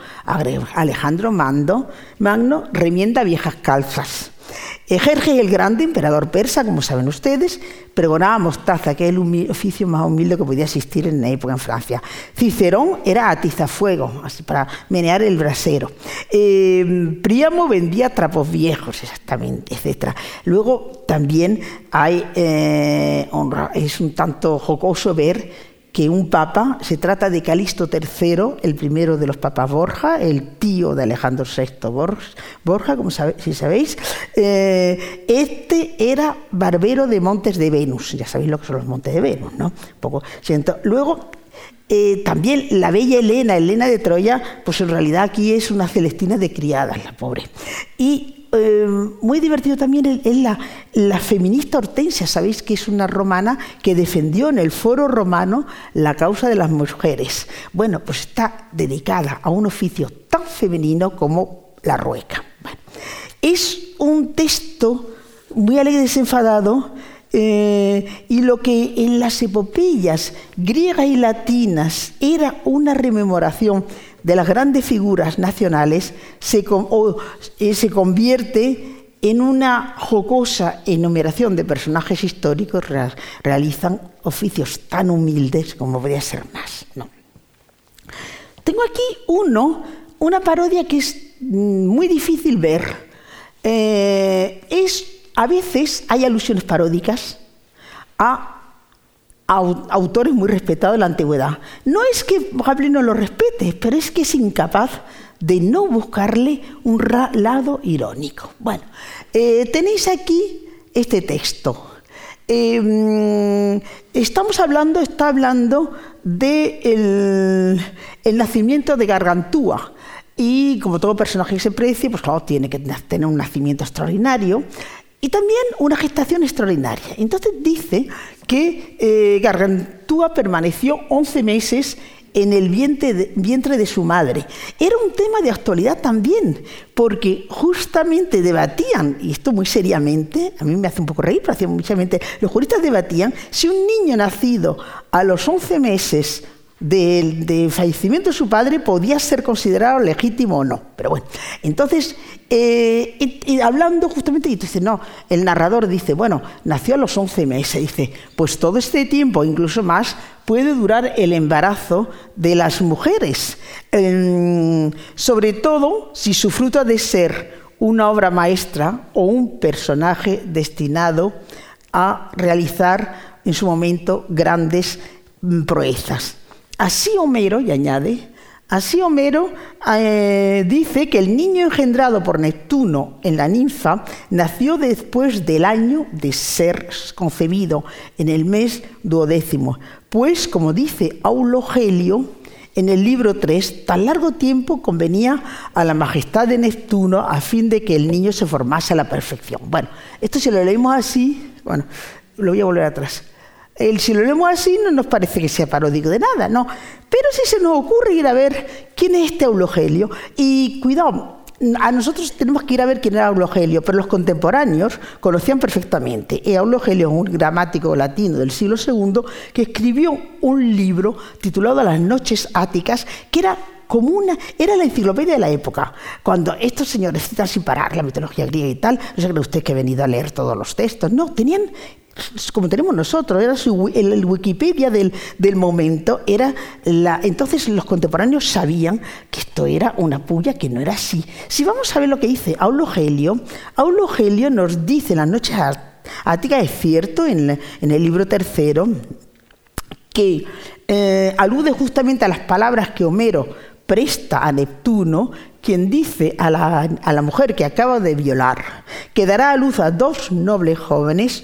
Alejandro Mando, Magno remienda viejas calzas. Jerjes el Grande, emperador persa, como saben ustedes, pregonaba mostaza, que es el oficio más humilde que podía existir en la época en Francia. Cicerón era atizafuego, así para menear el brasero. Eh, Príamo vendía trapos viejos, exactamente, etc. Luego también hay, eh, es un tanto jocoso ver que un papa, se trata de Calixto III, el primero de los papas Borja, el tío de Alejandro VI Borja, como si sabéis, eh, este era barbero de Montes de Venus, ya sabéis lo que son los Montes de Venus, ¿no? poco, siento. Luego, eh, también la bella Elena, Elena de Troya, pues en realidad aquí es una celestina de criadas, la pobre. Y eh, muy divertido también es la, feminista Hortensia, sabéis que es una romana que defendió en el foro romano la causa de las mujeres. Bueno, pues está dedicada a un oficio tan femenino como la rueca. es un texto muy alegre y desenfadado. Eh, y lo que en las epopeyas griegas y latinas era una rememoración de las grandes figuras nacionales se, eh, se convierte en una jocosa enumeración de personajes históricos realizan oficios tan humildes como podría ser más. Tengo aquí uno, una parodia que es mm, muy difícil ver. Eh, es, a veces hay alusiones paródicas a autores muy respetados de la antigüedad. No es que Rabelais no lo respete, pero es que es incapaz de no buscarle un lado irónico. Bueno, eh, tenéis aquí este texto. Em, estamos hablando, está hablando del el nacimiento de Gargantúa. Y como todo personaje que se precie, pues claro, tiene que tener un nacimiento extraordinario y también una gestación extraordinaria. Entonces dice que eh, Gargantúa permaneció 11 meses en el vientre de, su madre. Era un tema de actualidad también, porque justamente debatían, y esto muy seriamente, a mí me hace un poco reír, pero hacía muchamente, los juristas debatían si un niño nacido a los 11 meses del, fallecimiento de su padre podía ser considerado legítimo o no. Pero bueno, entonces, eh, y, hablando justamente, y dice, no, el narrador dice, bueno, nació a los 11 meses, dice, pues todo este tiempo, incluso más, puede durar el embarazo de las mujeres, em, sobre todo si su fruto ha de ser una obra maestra o un personaje destinado a realizar en su momento grandes mm, proezas. Así Homero, y añade, así Homero eh, dice que el niño engendrado por Neptuno en la ninfa nació después del año de ser concebido, en el mes duodécimo, pues, como dice Aulogelio, en el libro 3, tan largo tiempo convenía a la majestad de Neptuno a fin de que el niño se formase a la perfección. Bueno, esto si lo leemos así, bueno, lo voy a volver atrás. El, si lo leemos así no nos parece que sea paródico de nada, no. Pero si se nos ocurre ir a ver quién es este Aulogelio, y cuidado, a nosotros tenemos que ir a ver quién era Aulogelio, pero los contemporáneos conocían perfectamente. Y Aulogelio es un gramático latino del siglo II que escribió un libro titulado Las noches áticas, que era como una, era la enciclopedia de la época. Cuando estos señores citan sin parar la mitología griega y tal, no se cree usted que ha venido a leer todos los textos, no, tenían como tenemos nosotros, era el, Wikipedia del, momento, era la, entonces los contemporáneos sabían que esto era una puya que no era así. Si vamos a ver lo que dice Aulo Gelio, Aulo Gelio nos dice en las noches Ática es cierto en, el libro tercero que eh, alude justamente a las palabras que Homero presta a Neptuno, quien dice a la, mujer que acaba de violar que dará a luz a dos nobles jóvenes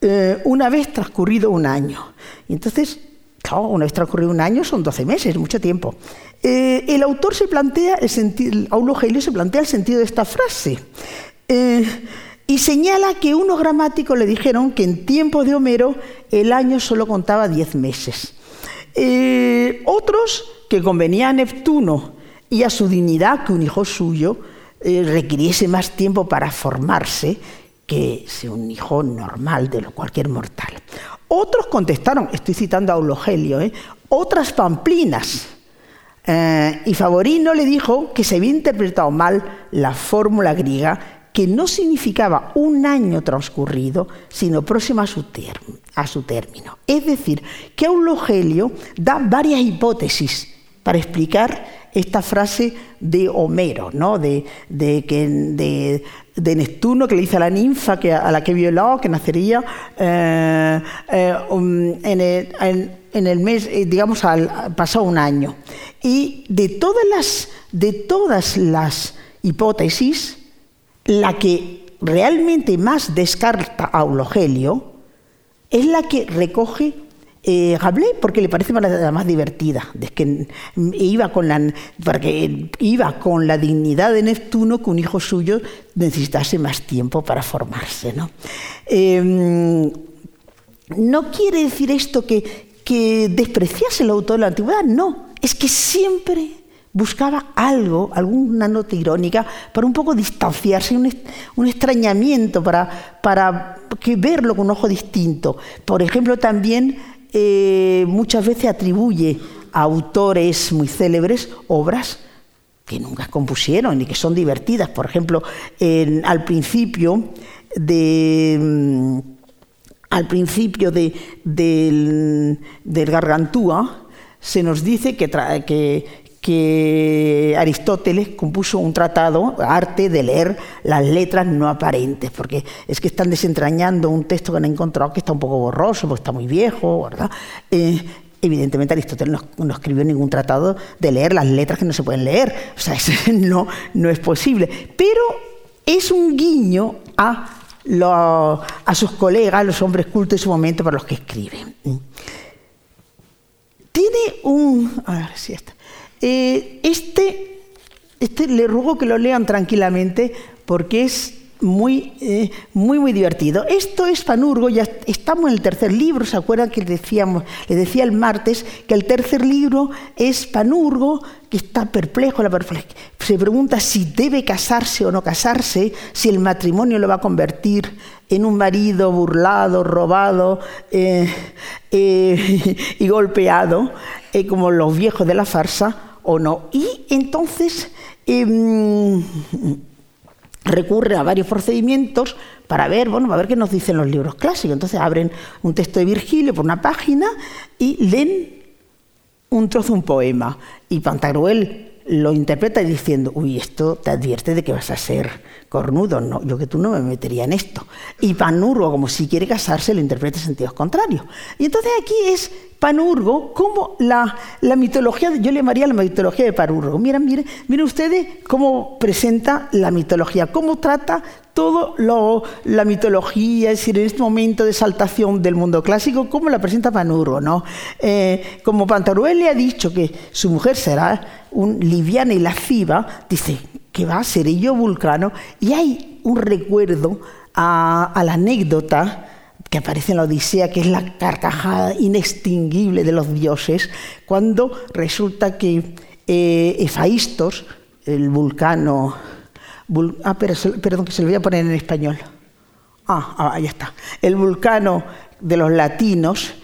eh, una vez transcurrido un año. Y entonces, claro, una vez transcurrido un año son 12 meses, mucho tiempo. Eh, el autor se plantea, el sentido, Aulo se plantea el sentido de esta frase. Y señala que unos gramáticos le dijeron que en tiempos de Homero el año solo contaba diez meses. Eh, otros que convenía a Neptuno y a su dignidad que un hijo suyo eh, requiriese más tiempo para formarse que un hijo normal de cualquier mortal. Otros contestaron, estoy citando a Eulogelio, ¿eh? otras pamplinas. y Favorino le dijo que se había interpretado mal la fórmula griega que no significaba un año transcurrido, sino próximo a su, a su término. Es decir, que Eulogelio da varias hipótesis para explicar esta frase de Homero, ¿no? de, de, Neptuno que le dice a la ninfa a la que violó que nacería eh, eh, um, en, el, mes, eh, digamos, al pasado un año. Y de todas las, de todas las hipótesis, la que realmente más descarta a Eulogelio es la que recoge eh, porque le parece la, más divertida, es que iba con la, porque iba con la dignidad de Neptuno que un hijo suyo necesitase más tiempo para formarse. ¿no? Em, no quiere decir esto que, que despreciase el autor de la antigüedad, no, es que siempre buscaba algo, alguna nota irónica, para un poco distanciarse, un, un extrañamiento, para, para que verlo con un ojo distinto. Por ejemplo, también eh, muchas veces atribuye a autores muy célebres obras que nunca compusieron y que son divertidas. Por ejemplo, al principio de mm, al principio de, del, del, Gargantúa se nos dice que, que, que Aristóteles compuso un tratado, arte de leer las letras no aparentes, porque es que están desentrañando un texto que han encontrado que está un poco borroso, porque está muy viejo, ¿verdad? Eh, evidentemente Aristóteles no, escribió ningún tratado de leer las letras que no se pueden leer, o sea, *laughs* eso no, no es posible, pero es un guiño a, a sus colegas, los hombres cultos de su momento para los que escriben. Tiene un... A ver si está. Eh, este, este le ruego que lo lean tranquilamente porque es muy, eh, muy, muy divertido. Esto es Panurgo, ya estamos en el tercer libro, ¿se acuerdan que decíamos, le decía el martes que el tercer libro es Panurgo, que está perplejo, se pregunta si debe casarse o no casarse, si el matrimonio lo va a convertir en un marido burlado, robado eh, *laughs* y golpeado, como los viejos de la farsa, o no. Y entonces em, recurre a varios procedimientos para ver, bueno, a ver qué nos dicen los libros clásicos. Entonces abren un texto de Virgilio por una página y leen un trozo, un poema. Y Pantagruel lo interpreta diciendo, uy, esto te advierte de que vas a ser cornudo, no, yo que tú no me metería en esto. Y Panurgo, como si quiere casarse, lo interpreta en sentidos contrarios. Y entonces aquí es Panurgo como la, la mitología, yo le llamaría la mitología de Panurgo. Miren, miren, miren ustedes cómo presenta la mitología, cómo trata todo lo, la mitología, es decir, en este momento de saltación del mundo clásico, cómo la presenta Panurgo, ¿no? Eh, como Pantaruel le ha dicho que su mujer será un liviana y lasciva, dice que va a ser yo vulcano, y hay un recuerdo a, la anécdota que aparece en la Odisea, que es la carcajada inextinguible de los dioses, cuando resulta que eh, Efaístos, el vulcano, ah, perdón, que se lo voy a poner en español. Ah, ah, está. El vulcano de los latinos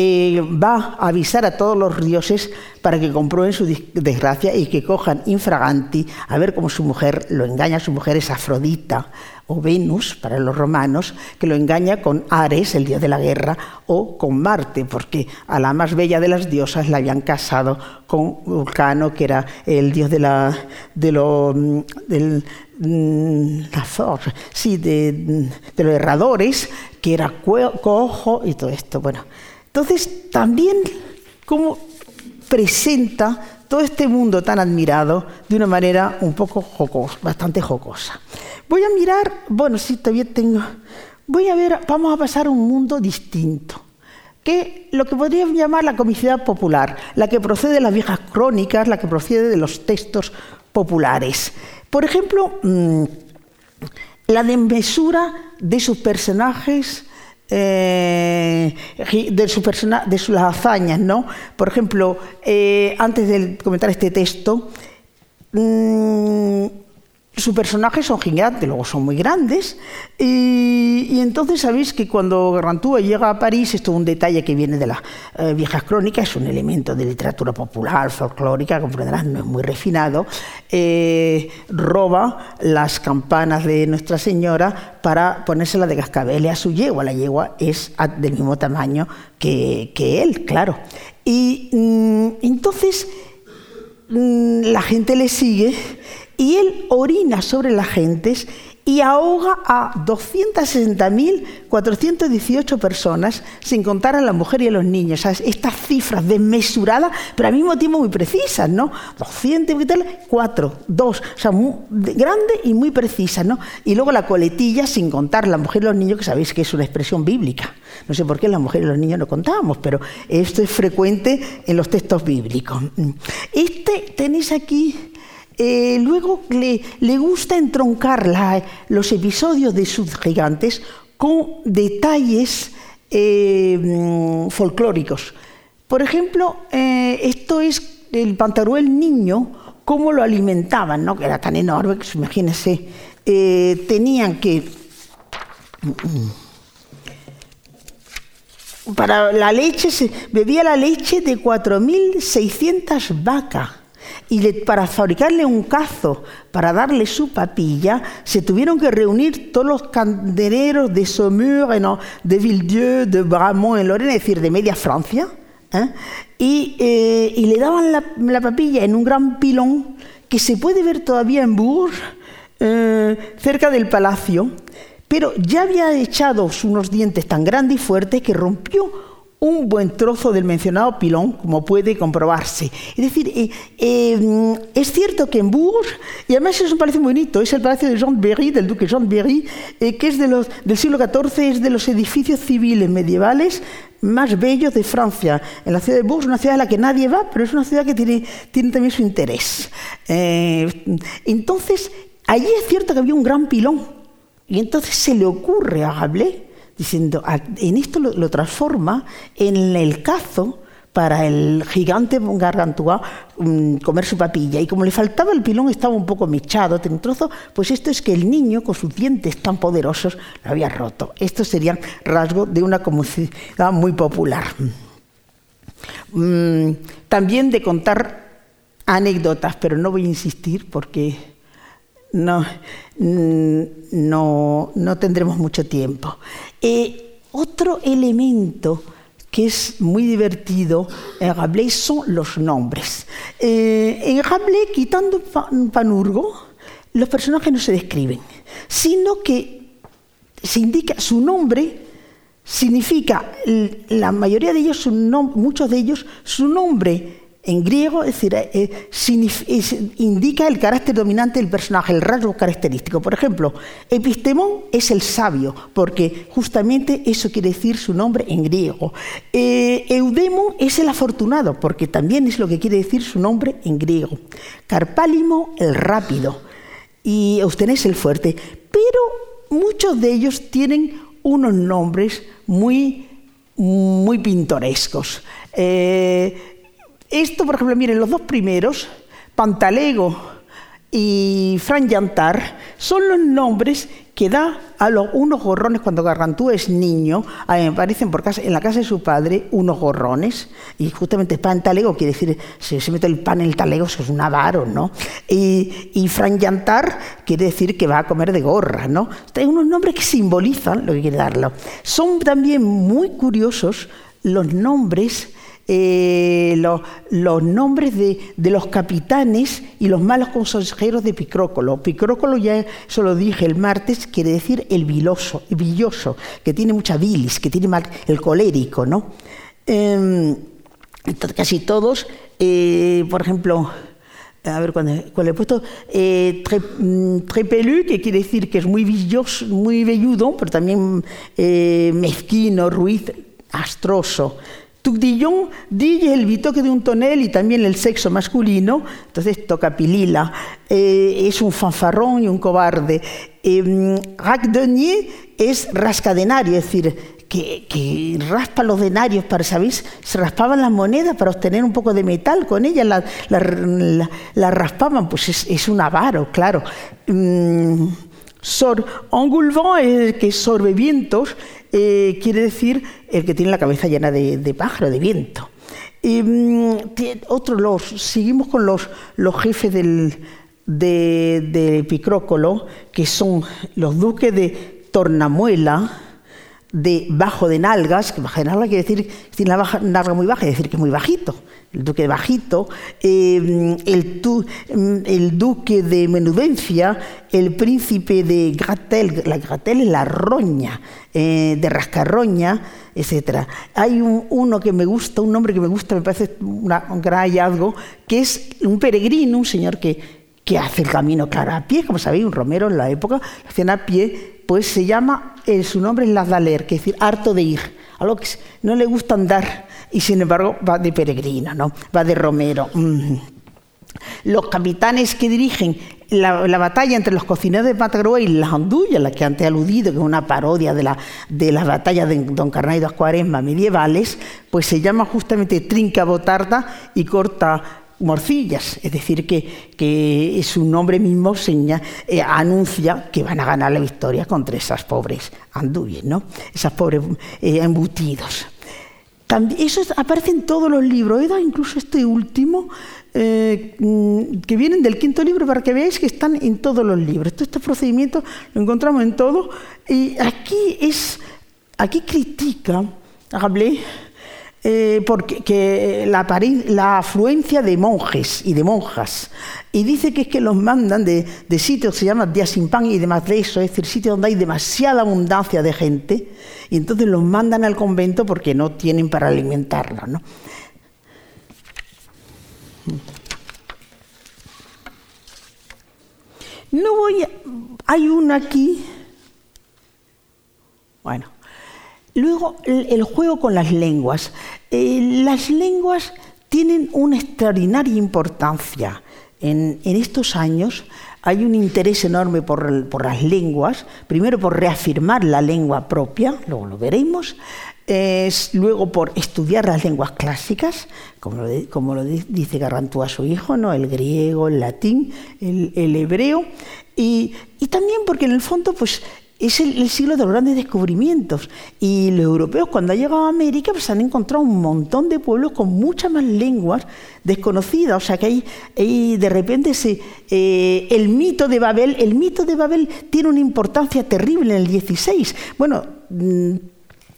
eh, va a avisar a todos los dioses para que comprueben su desgracia y que cojan infraganti a ver cómo su mujer lo engaña. Su mujer es Afrodita, o Venus para los romanos, que lo engaña con Ares, el dios de la guerra, o con Marte, porque a la más bella de las diosas la habían casado con Vulcano, que era el dios de la, de lo, del, mm, de, de, los erradores, que era cojo y todo esto. Bueno, entonces también como presenta todo este mundo tan admirado de una manera un poco jocosa, bastante jocosa. Voy a mirar, bueno, sí, todavía tengo, voy a ver, vamos a pasar a un mundo distinto, que lo que podríamos llamar la comicidad popular, la que procede de las viejas crónicas, la que procede de los textos populares. Por ejemplo, mm, la desmesura de sus personajes eh, de, su de sus hazañas, ¿no? Por ejemplo, eh, antes de comentar este texto, mmm, sus personajes son gigantes, luego son muy grandes, y, entonces sabéis que cuando Gargantúa llega a París, esto es un detalle que viene de las eh, viejas crónicas, es un elemento de literatura popular, folclórica, comprenderán, no es muy refinado, eh, roba las campanas de Nuestra Señora para ponérsela de cascabel a su yegua, la yegua es del mismo tamaño que, él, claro. Y mm, entonces mm, la gente le sigue y él orina sobre las gentes y ahoga a 260.418 personas, sin contar a la mujer y a los niños. Estas cifras desmesuradas, pero al mismo tiempo muy precisas, ¿no? 200 y tal, 4, 2, o sea, muy, grande y muy precisas, ¿no? Y luego la coletilla, sin contar la mujer y los niños, que sabéis que es una expresión bíblica. No sé por qué las mujeres y los niños no contábamos, pero esto es frecuente en los textos bíblicos. Este tenéis aquí eh, luego le, gusta entroncar los episodios de sus gigantes con detalles eh, mm, folclóricos. Por ejemplo, eh, esto es el pantaruel niño, cómo lo alimentaban, ¿no? que era tan enorme que, imagínense, tenían que... Para la leche, se bebía la leche de 4.600 vacas y para fabricarle un cazo para darle su papilla, se tuvieron que reunir todos los candeleros de Saumur, de Villedieu, de Bramont en Lorena, es decir, de media Francia, ¿eh? Eh, y, le daban la, papilla en un gran pilón que se puede ver todavía en Bourges, eh, cerca del palacio, pero ya había echado unos dientes tan grandes y fuertes que rompió un buen trozo del mencionado pilón, como puede comprobarse. Es decir, eh, eh, es cierto que en Bourges, y además es un palacio muy bonito, es el palacio de Jean Berry, del duque Jean Berry, eh, que es de los, del siglo XIV, es de los edificios civiles medievales más bellos de Francia. En la ciudad de Bourges, una ciudad a la que nadie va, pero es una ciudad que tiene, tiene también su interés. entonces, allí es cierto que había un gran pilón, y entonces se le ocurre a Rabelais diciendo, en esto lo, transforma en el cazo para el gigante gargantúa mm, comer su papilla. Y como le faltaba el pilón, estaba un poco mechado, tenía un trozo, pues esto es que el niño, con sus dientes tan poderosos, lo había roto. Esto sería rasgo de una comunidad muy popular. Mm, también de contar anécdotas, pero no voy a insistir porque no, mm, no, no tendremos mucho tiempo. Eh, otro elemento que es muy divertido en Rabelais son los nombres. Eh, en Rabelais, quitando Panurgo, los personajes no se describen, sino que se indica su nombre significa la mayoría de ellos, muchos de ellos, su nombre en griego, es decir, eh, eh, indica el carácter dominante del personaje, el rasgo característico. Por ejemplo, epistemón es el sabio, porque justamente eso quiere decir su nombre en griego. Eh, eudemon es el afortunado, porque también es lo que quiere decir su nombre en griego. Carpálimo, el rápido. Y Eustenés, el fuerte. Pero muchos de ellos tienen unos nombres muy, muy pintorescos. Esto, por ejemplo, miren, los dos primeros, Pantalego y Fran Yantar son los nombres que da a los, unos gorrones cuando Gargantúa es niño, aparecen en la casa de su padre unos gorrones, y justamente pan talego quiere decir, se, se mete el pan en el talego, eso es un avaro, ¿no? Y, y Fran Yantar quiere decir que va a comer de gorra, ¿no? Hay unos nombres que simbolizan lo que quiere darlo. Son también muy curiosos los nombres eh, los nombres de, los capitanes y los malos consejeros de Picrócolo. Picrócolo, ya eso lo dije el martes, quiere decir el viloso, el villoso, que tiene mucha bilis, que tiene mal, el colérico, ¿no? Em, casi todos, eh, por ejemplo, a ver cuál, he puesto, eh, mm, trepelu, que quiere decir que es muy villoso, muy velludo, pero también eh, mezquino, ruiz, astroso. Tugdillon dice el bitoque de un tonel y también el sexo masculino, entonces toca pilila, eh, es un fanfarrón y un cobarde. Eh, es rascadenario, es decir, que, raspa los denarios para, ¿sabéis? Se raspaban las monedas para obtener un poco de metal con ellas, la, raspaban, pues es, un avaro, claro. Mm, sor engulvant, que sorbe vientos, eh, quiere decir el que tiene la cabeza llena de, pájaro, de viento. Y, mm, los, seguimos con los, los jefes del, de, que son los duques de Tornamuela, de bajo de nalgas, que bajo de nalgas quiere decir que tiene la nalga muy baja, quiere decir que es muy bajito, el duque de bajito, eh, el, duque de menudencia, el príncipe de Gratel, la Gratel es la roña, eh, de rascarroña, etc. Hay uno que me gusta, un nombre que me gusta, me parece un gran hallazgo, que es un peregrino, un señor que, que hace el camino, claro, a pie, como sabéis, un romero en la época, lo hacían a pie, pues se llama, eh, su nombre es Lazdaler, que es decir, harto de ir, a lo que no le gusta andar y sin embargo va de peregrina, ¿no? va de romero. Los capitanes que dirigen la, batalla entre los cocineros de Patagrúa y las andullas, la que antes he aludido, que es una parodia de la, de las batallas de Don Carnay de Cuaresma medievales, pues se llama justamente Trinca Botarda y Corta morcillas, es decir, que, su nombre mismo eh, anuncia que van a ganar la victoria contra esas pobres anduyes, ¿no? esas pobres eh, embutidos. También, eso aparece en todos los libros, he dado incluso este último, eh, mm, que vienen del quinto libro, para que veáis que están en todos los libros. Todo este procedimiento lo encontramos en todo. Y aquí, es, aquí critica, hablé eh, porque que la, la, afluencia de monjes y de monjas. Y dice que es que los mandan de, sitios que se llaman Diasimpan y demás de eso, es decir, sitios donde hay demasiada abundancia de gente, y entonces los mandan al convento porque no tienen para alimentarlos. ¿no? No voy a... Hay una aquí. Bueno. Luego, el juego con las lenguas. Eh, las lenguas tienen una extraordinaria importancia. En, estos años hay un interés enorme por, las lenguas, primero por reafirmar la lengua propia, luego lo veremos, luego por estudiar las lenguas clásicas, como lo, dice Garrantúa a su hijo, ¿no? el griego, el latín, el, hebreo, y, y, también porque en el fondo pues, es el, siglo de los grandes descubrimientos. Y los europeos cuando han llegado a América pues han encontrado un montón de pueblos con muchas más lenguas desconocidas. O sea que ahí, de repente eh, el mito de Babel, el mito de Babel tiene una importancia terrible en el 16. Bueno, mm,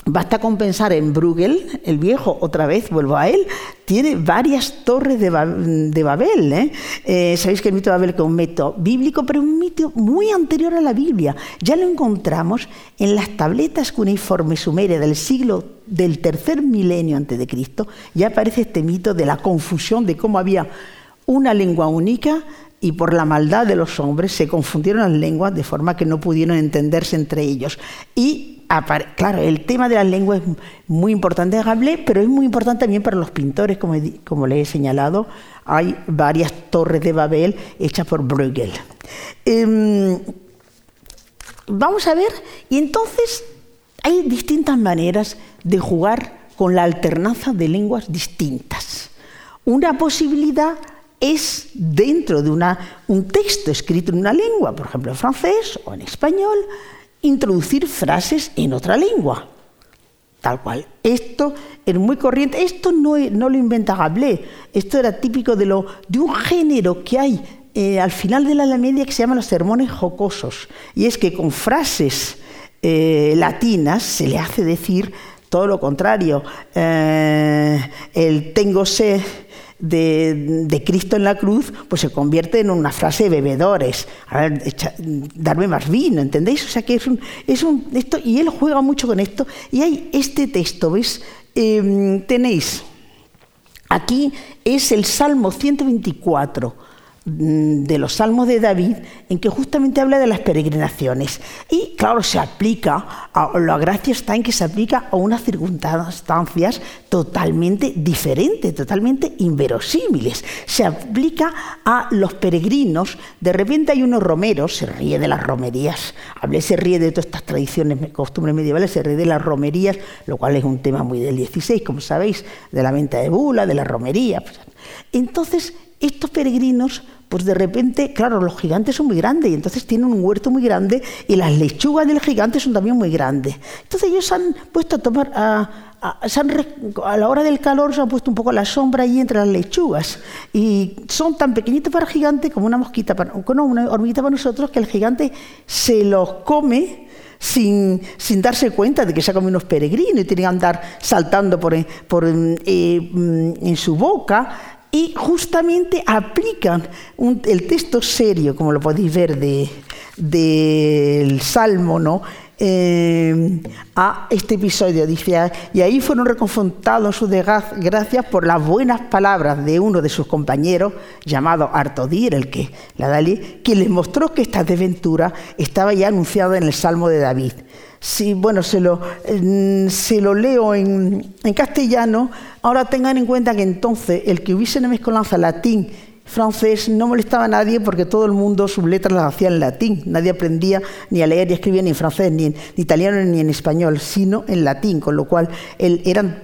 Basta con pensar en Bruegel, el viejo, otra vez vuelvo a él, tiene varias torres de, Babel. ¿eh? ¿eh? Sabéis que el mito de Babel es un mito bíblico, pero un mito muy anterior a la Biblia. Ya lo encontramos en las tabletas cuneiformes sumerias del siglo del tercer milenio antes de Cristo. Ya aparece este mito de la confusión de cómo había una lengua única y por la maldad de los hombres se confundieron las lenguas de forma que no pudieron entenderse entre ellos. Y claro, el tema de las lenguas es muy importante de Rabelais, pero es muy importante también para los pintores, como, como les he señalado. Hay varias torres de Babel hechas por Bruegel. Em, vamos a ver, y entonces hay distintas maneras de jugar con la alternanza de lenguas distintas. Una posibilidad es dentro de un texto escrito en una lengua, por ejemplo en francés o en español, introducir frases en otra lengua. Tal cual. Esto es muy corriente. Esto no, lo inventa Gablé. Esto era típico de, un género que hay eh, al final de la Media que se llama los sermones jocosos. Y es que con frases eh, latinas se le hace decir todo lo contrario. Eh, el tengo sed de, Cristo en la cruz, pues se convierte en una frase de bebedores. A ver, darme más vino, ¿entendéis? O sea que es un, es un esto, y él juega mucho con esto. Y hay este texto, ¿ves? Em, tenéis, aquí es el Salmo 124 Mm, de los salmos de David en que justamente habla de las peregrinaciones. Y claro, se aplica, a, la gracia está en que se aplica a unas circunstancias totalmente diferentes, totalmente inverosímiles. Se aplica a los peregrinos. De repente hay unos romeros, se ríe de las romerías. Hablé, se ríe de todas estas tradiciones, costumbres medievales, se ríe de las romerías, lo cual es un tema muy del 16, como sabéis, de la venta de bula, de la romería. Entonces, estos peregrinos, pues de repente, claro, los gigantes son muy grandes y entonces tienen un huerto muy grande y las lechugas del gigante son también muy grandes. Entonces ellos han puesto a tomar, a, la hora del calor se han puesto un poco la sombra ahí entre las lechugas y son tan pequeñitos para el gigante como una mosquita, para, una hormiguita para nosotros que el gigante se los come sin, darse cuenta de que se ha comido unos peregrinos y tiene que andar saltando por, por eh, mm, en su boca y justamente aplican el texto serio, como lo podéis ver del Salmo, ¿no? Eh, a este episodio. Dice, y ahí fueron reconfortados sus gracias por las buenas palabras de uno de sus compañeros, llamado Artodir, el que la Dalí, que les mostró que esta desventura estaba ya anunciada en el Salmo de David. Si, bueno, se lo, se lo leo en, en, castellano, ahora tengan en cuenta que entonces el que hubiese una mezcolanza latín francés no molestaba a nadie porque todo el mundo sus letras las hacía en latín. Nadie aprendía ni a leer y escribir ni en francés, ni en italiano, ni en español, sino en latín, con lo cual él, eran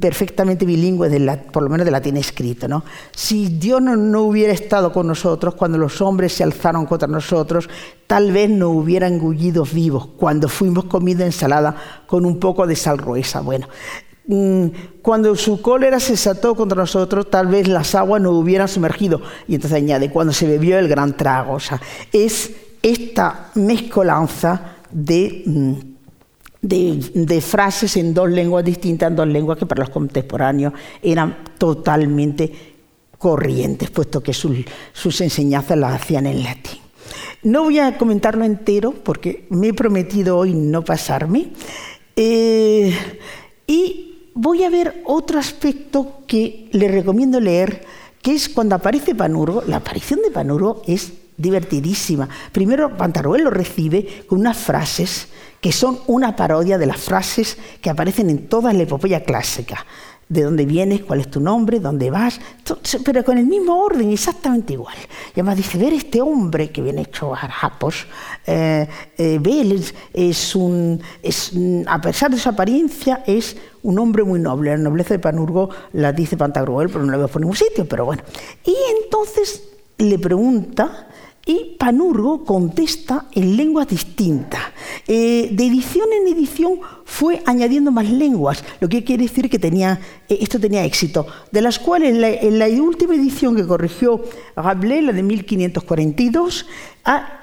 perfectamente bilingües, por lo menos de latín escrito. ¿no? Si Dios no, hubiera estado con nosotros cuando los hombres se alzaron contra nosotros, tal vez nos hubieran engullido vivos cuando fuimos comidos ensalada con un poco de sal gruesa. Bueno, mm, cuando su cólera se desató contra nosotros, tal vez las aguas nos hubieran sumergido. Y entonces añade, cuando se bebió el gran trago. O sea, es esta mezcolanza de de, frases en dos lenguas distintas, en dos lenguas que para los contemporáneos eran totalmente corrientes, puesto que sus, enseñanzas las hacían en latín. No voy a comentarlo entero porque me he prometido hoy no pasarme. Eh, y voy a ver otro aspecto que le recomiendo leer, que es cuando aparece Panurgo. La aparición de Panurgo es divertidísima. Primero, Pantaruel lo recibe con unas frases que son una parodia de las frases que aparecen en toda la epopeya clásica. De dónde vienes, cuál es tu nombre, dónde vas, pero con el mismo orden, exactamente igual. Y además dice, ver este hombre que viene hecho a harapos, eh, eh, es, un, a pesar de su apariencia, es un hombre muy noble. La nobleza de Panurgo la dice Pantagruel, pero no la veo por ningún sitio, pero bueno. Y entonces le pregunta y Panurgo contesta en lenguas distintas. Eh, de edición en edición fue añadiendo más lenguas, lo que quiere decir que tenía, eh, esto tenía éxito, de las cuales en la, última edición que corrigió Rabelais, la de 1542,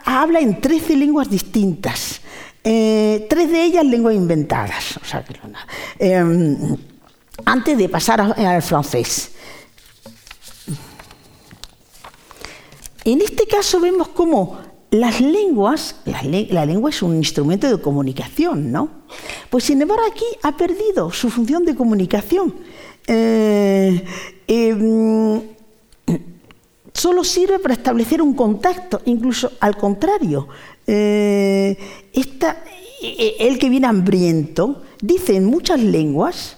habla en 13 lenguas distintas. Eh, tres de ellas lenguas inventadas. Em, antes de pasar al francés. En este caso vemos cómo las lenguas, la, lengua es un instrumento de comunicación, ¿no? Pues sin embargo aquí ha perdido su función de comunicación. Eh, em, solo sirve para establecer un contacto, incluso al contrario. Eh, e, el que viene hambriento dice en muchas lenguas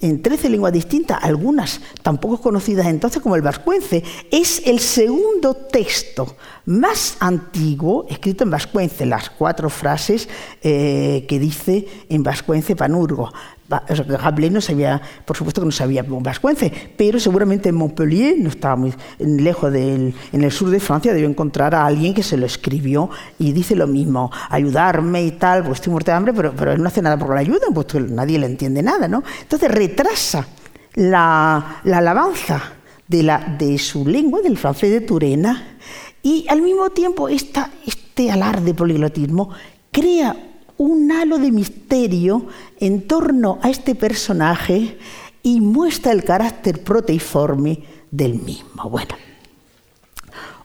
en 13 lenguas distintas, algunas tampoco conocidas entonces como el vascuence. Es el segundo texto más antiguo escrito en vascuence, las cuatro frases eh, que dice en vascuence Panurgo. Rabelais no sabía, por supuesto que no sabía vascuence, pero seguramente en Montpellier, no estaba muy lejos del, en el sur de Francia, debió encontrar a alguien que se lo escribió y dice lo mismo, ayudarme y tal, pues estoy muerto de hambre, pero, pero él no hace nada por la ayuda, pues nadie le entiende nada, ¿no? Entonces retrasa la, alabanza de, de su lengua, del francés de Turena, y al mismo tiempo esta, este alarde poliglotismo crea un halo de misterio en torno a este personaje y muestra el carácter proteiforme del mismo. Bueno,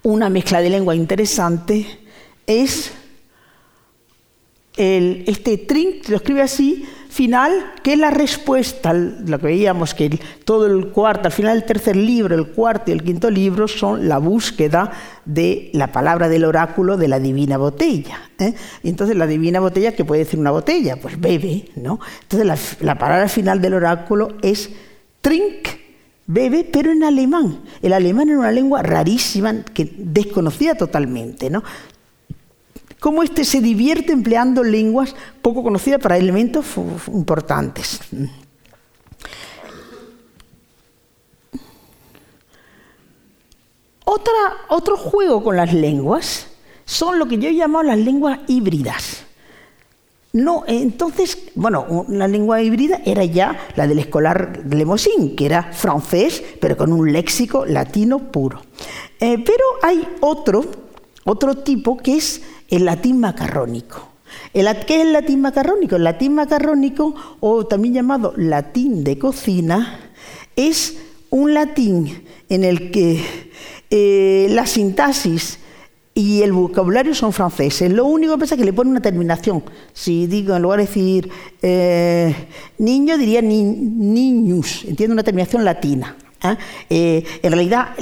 una mezcla de lengua interesante es este trin, lo escribe así, final, que es la respuesta, lo que veíamos que todo el cuarto, al final del tercer libro, el cuarto y el quinto libro son la búsqueda de la palabra del oráculo de la divina botella. ¿eh? Y entonces la divina botella, ¿qué puede decir una botella? Pues bebe, ¿no? Entonces la, la palabra final del oráculo es trink, bebe, pero en alemán. El alemán era una lengua rarísima, que desconocida totalmente, ¿no? Cómo éste se divierte empleando lenguas poco conocidas para elementos importantes. otro juego con las lenguas son lo que yo he llamado las lenguas híbridas. No, entonces, bueno, una lengua híbrida era ya la del escolar Lemosín, que era francés, pero con un léxico latino puro. Eh, pero hay otro, otro tipo que es el latín macarrónico. ¿Qué es el latín macarrónico? El latín macarrónico, o también llamado latín de cocina, es un latín en el que eh, la sintaxis y el vocabulario son franceses. Lo único que pasa es que le pone una terminación. Si digo, en lugar de decir eh, niño, diría ni, niñus. Entiende una terminación latina. ¿Eh? Eh, en realidad,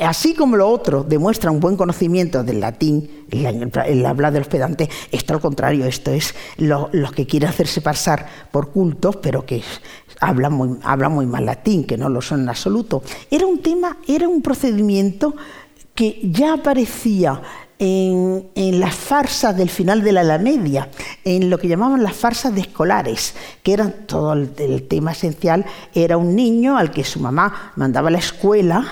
así como lo otro demuestra un buen conocimiento del latín, el, habla de los pedantes, esto al contrario, esto es los que quieren hacerse pasar por cultos, pero que hablan muy mal latín, que no lo son en absoluto. Era un tema, era un procedimiento que ya aparecía en, las farsas del final de la Edad Media, en lo que llamaban las farsas de escolares, que eran todo el, tema esencial, era un niño al que su mamá mandaba a la escuela,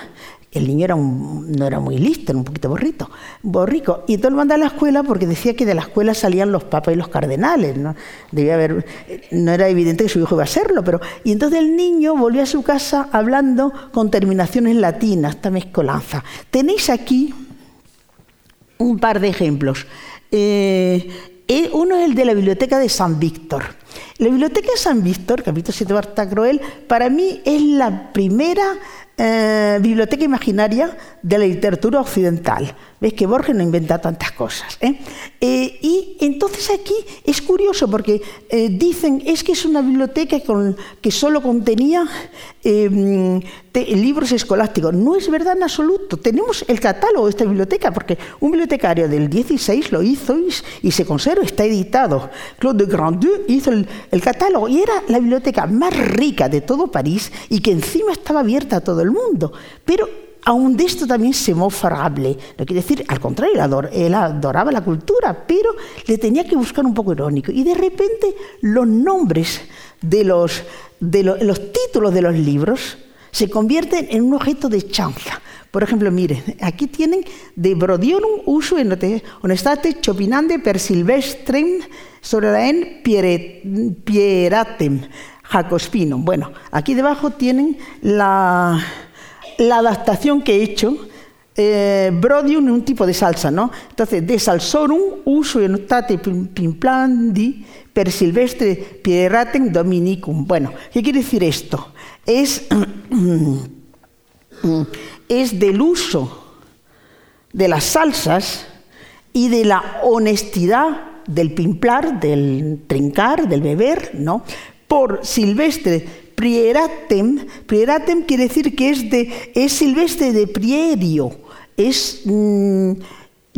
el niño era no era muy listo, era un poquito borrito, borrico. Y todo lo mandaba a la escuela porque decía que de la escuela salían los papas y los cardenales. ¿no? Debía haber, no era evidente que su hijo iba a serlo, pero. Y entonces el niño volvió a su casa hablando con terminaciones latinas, esta mezcolanza. Tenéis aquí un par de ejemplos. Eh, eh, uno es el de la Biblioteca de San Víctor. La Biblioteca de San Víctor, capítulo 7 Barta Croel, para mí es la primera eh, biblioteca imaginaria de la literatura occidental. Ves que Borges no inventa tantas cosas. ¿eh? Eh, y entonces aquí es curioso porque dicen es que es una biblioteca que solo contenía libros escolásticos. No es verdad en absoluto. Tenemos el catálogo de esta biblioteca porque un bibliotecario del 16 lo hizo y, se conserva, está editado. Claude de Grandeux hizo el, el catálogo y era la biblioteca más rica de todo París y que encima estaba abierta a todo el mundo. Pero aún de esto también se mofa Rabelais. No quiere decir, al contrario, él, adoraba la cultura, pero le tenía que buscar un poco irónico. Y de repente los nombres de los, de los títulos de los libros se convierten en un objeto de chanza. Por ejemplo, miren, aquí tienen de Brodiorum uso en honestate chopinande per silvestrem sobre la en pieratem jacospinum. Bueno, aquí debajo tienen la, adaptación que he hecho. Eh, brodium un tipo de salsa, ¿no? Entonces, de salsorum uso notate pimplandi per silvestre pieratem dominicum. Bueno, ¿qué quiere decir esto? Es, *clears throat* es del uso de las salsas y de la honestidad del pimplar, del trincar, del beber, ¿no? Por silvestre prieratem. Prieratem quiere decir que es, de, es silvestre de prierio, es mmm,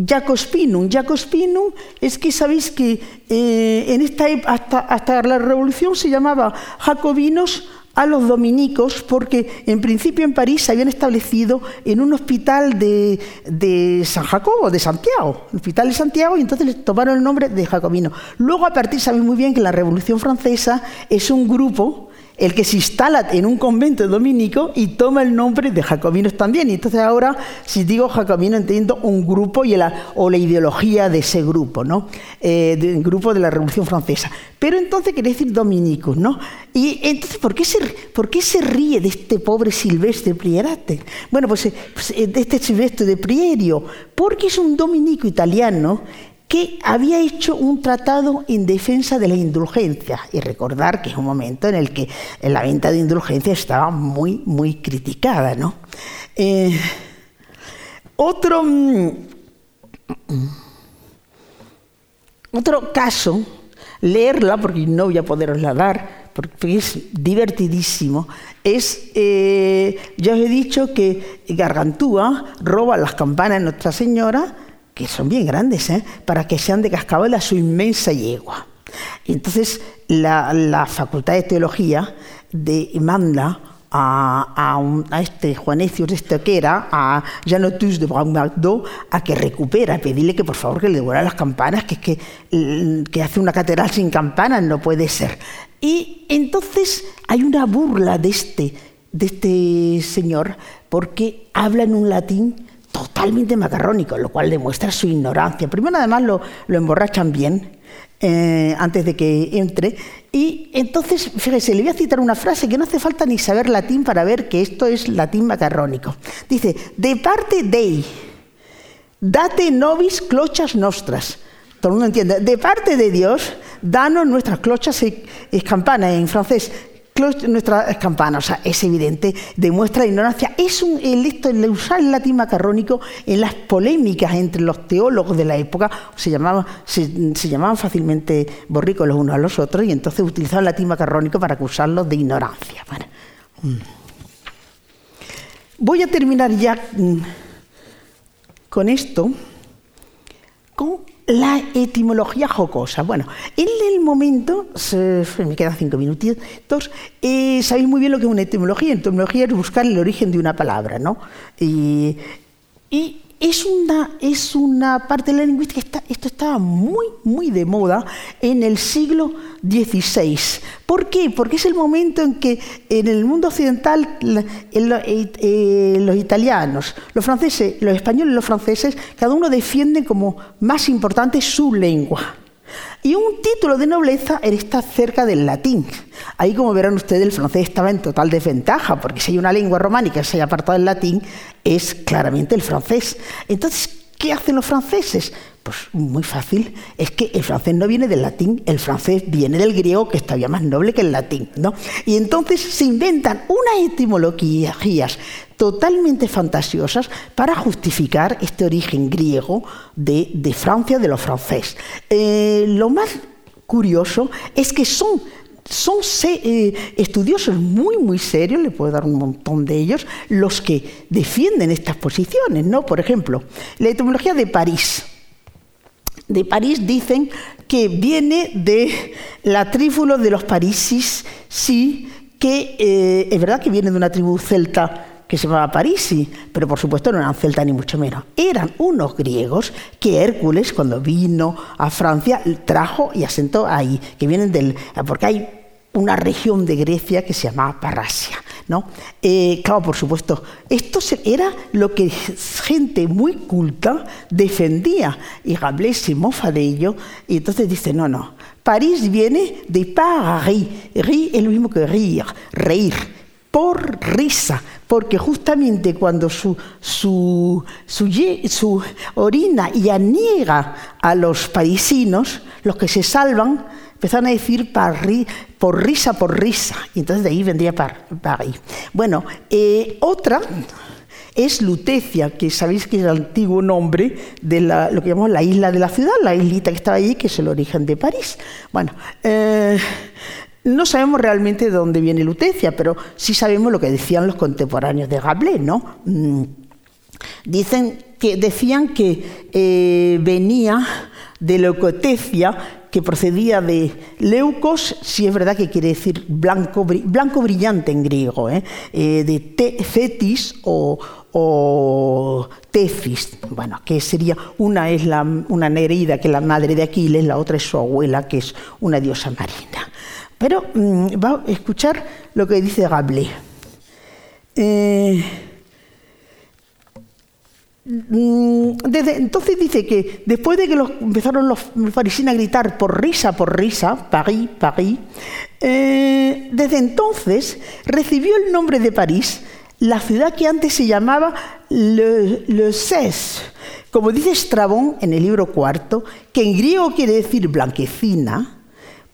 Jacospinum. Jacospinum es que sabéis que eh, en esta hasta, hasta la revolución se llamaba jacobinos a los dominicos porque en principio en París se habían establecido en un hospital de, de San Jacobo, de Santiago, hospital de Santiago, y entonces les tomaron el nombre de Jacobino. Luego a partir, saben muy bien que la Revolución Francesa es un grupo el que se instala en un convento dominico y toma el nombre de jacobinos también. Y entonces ahora, si digo jacobino, entiendo un grupo y o la ideología de ese grupo, ¿no? Eh, grupo de la Revolución Francesa. Pero entonces quiere decir dominicos, ¿no? Y entonces, ¿por qué se, por qué se ríe de este pobre Silvestre Prierate? Bueno, pues, eh, pues eh, de este Silvestre de Prierio, porque es un dominico italiano que había hecho un tratado en defensa de la indulgencia. Y recordar que es un momento en el que la venta de indulgencias estaba muy, muy criticada. ¿no? Eh, otro, mm, otro caso, leerla, porque no voy a poderosla dar, porque es divertidísimo, es, eh, ya os he dicho que Gargantúa roba las campanas de Nuestra Señora, que son bien grandes, ¿eh? para que sean de cascabel a su inmensa yegua. Y entonces la, Facultad de Teología de, manda a, a, este Juanecio de Estequera, a Janotus de Braunmardo, a que recupera, a pedirle que por favor que le devuelva las campanas, que es que, que hace una catedral sin campanas, no puede ser. Y entonces hay una burla de este, de este señor, porque habla en un latín totalmente macarrónico, lo cual demuestra su ignorancia. Primero, además, lo, emborrachan bien eh, antes de que entre. Y entonces, fíjese, le voy a citar una frase que no hace falta ni saber latín para ver que esto es latín macarrónico. Dice, de parte dei, date nobis clochas nostras. Todo el mundo entiende. De parte de Dios, danos nuestras clochas y, campanas en francés nuestras campanas, o sea, es evidente, demuestra ignorancia. Es un, el, esto, el usar el latín macarrónico en las polémicas entre los teólogos de la época, se llamaban, se, llamaban fácilmente borricos los unos a los otros y entonces utilizaban el latín macarrónico para acusarlos de ignorancia. Mm. Voy a terminar ya mm, con esto, con la etimología jocosa. Bueno, en el momento, me quedan cinco minutitos, eh, sabéis muy bien lo que es una etimología. Etimología es buscar el origen de una palabra, ¿no? y es una, es una parte de la lingüística, está, esto estaba muy, muy de moda en el siglo XVI. ¿Por qué? Porque es el momento en que en el mundo occidental eh, eh, los italianos, los franceses, los españoles y los franceses, cada uno defienden como más importante su lengua. Y un título de nobleza está cerca del latín. Ahí, como verán ustedes, el francés estaba en total desventaja, porque si hay una lengua románica que se haya apartado del latín, es claramente el francés. Entonces, ¿qué hacen los franceses? Pues muy fácil, es que el francés no viene del latín, el francés viene del griego, que es todavía más noble que el latín. ¿no? Y entonces se inventan unas etimologías totalmente fantasiosas para justificar este origen griego de, Francia, de los franceses. Eh, lo más curioso es que son son eh, estudiosos muy, muy serios, le puedo dar un montón de ellos, los que defienden estas posiciones. ¿no? Por ejemplo, la etimología de París. De París dicen que viene de la trífulo de los parisis, sí, que eh, es verdad que viene de una tribu celta que se llamaba Parisi, pero por supuesto no eran celtas ni mucho menos. Eran unos griegos que Hércules, cuando vino a Francia, trajo y asentó ahí, que vienen del. porque hay una región de Grecia que se llamaba Parrasia. ¿no? Eh, claro, por supuesto, esto era lo que gente muy culta defendía y Rabelais se mofa de ello y entonces dice, no, no, París viene de Paris, ri es lo mismo que rir, reír, por risa, porque justamente cuando su, su, su, orina y aniega a los parisinos, los que se salvan, empezaron a decir por risa, por risa. Y entonces de ahí vendría París. Bueno, eh, otra es Lutecia, que sabéis que es el antiguo nombre de lo que llamamos la isla de la ciudad, la islita que estaba allí, que es el origen de París. Bueno, eh, no sabemos realmente de dónde viene Lutecia, pero sí sabemos lo que decían los contemporáneos de Rabelais, ¿no? Mm. Dicen que decían que eh, venía de leucotecia, que procedía de leucos, si es verdad que quiere decir blanco, blanco brillante en griego, ¿eh? Eh, de te, fetis o, o tefis, bueno, que sería una es una Nereida, que es la madre de Aquiles, la otra es su abuela, que es una diosa marina. Pero mm, va a escuchar lo que dice Rabelais. Eh, desde, entonces dice que después de que los, empezaron los fariseos a gritar por risa, por risa, París, París, eh, desde entonces recibió el nombre de París la ciudad que antes se llamaba Le, Le como dice Estrabón en el libro cuarto, que en griego quiere decir blanquecina,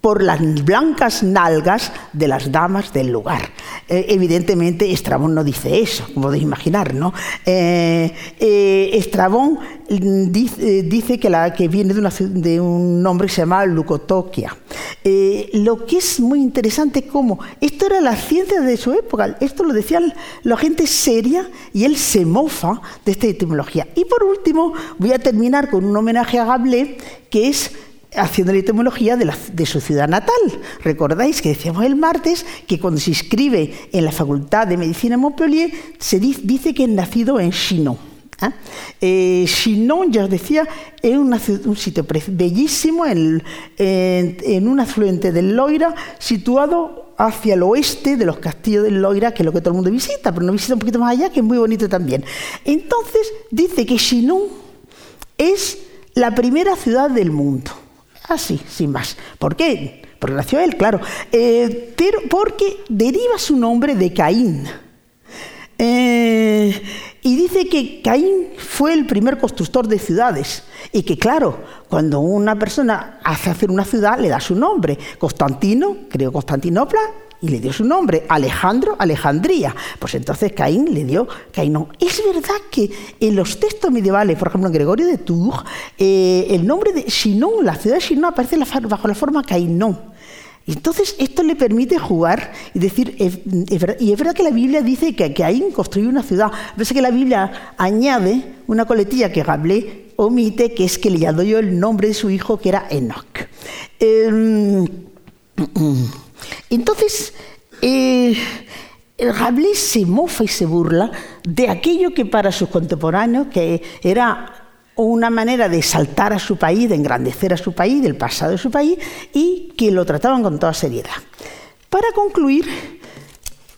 por las blancas nalgas de las damas del lugar. Eh, evidentemente, Estrabón no dice eso, como podéis imaginar, ¿no? Eh, eh, Estrabón dice, que, la, que viene de, un nombre que se llama Lucotoquia. lo que es muy interesante es cómo esto era la ciencia de su época, esto lo decía la gente seria y él se mofa de esta etimología. Y por último, voy a terminar con un homenaje a Gablé, que es haciendo la etimología de, su ciudad natal. Recordáis que decíamos el martes que cuando se inscribe en la Facultad de Medicina de Montpellier se dice, que es nacido en Chinon. ¿ah? ¿eh? Chinon, ya os decía, es un sitio bellísimo en, un afluente del Loira, situado hacia el oeste de los castillos del Loira, que es lo que todo el mundo visita, pero no visita un poquito más allá, que es muy bonito también. Entonces, dice que Chinon es la primera ciudad del mundo. Así, sin más. ¿Por qué? Porque nació él, claro. Eh, pero porque deriva su nombre de Caín. Eh, y dice que Caín fue el primer constructor de ciudades. Y que, claro, cuando una persona hace hacer una ciudad, le da su nombre. Constantino, creo Constantinopla, y le dio su nombre, Alejandro, Alejandría. Pues entonces Caín le dio Cainón. Es verdad que en los textos medievales, por ejemplo en Gregorio de Tours, eh, el nombre de Chinon, la ciudad de Chinon, aparece bajo la forma Cainón. Entonces esto le permite jugar y decir, y es verdad que la Biblia dice que Caín construyó una ciudad, pero que la Biblia añade una coletilla que Gablé omite, que es que le yo el nombre de su hijo, que era Enoch. Em, *clears throat* entonces, eh, Rabelais se mofa y se burla de aquello que para sus contemporáneos que era una manera de saltar a su país, de engrandecer a su país, del pasado de su país, y que lo trataban con toda seriedad. Para concluir,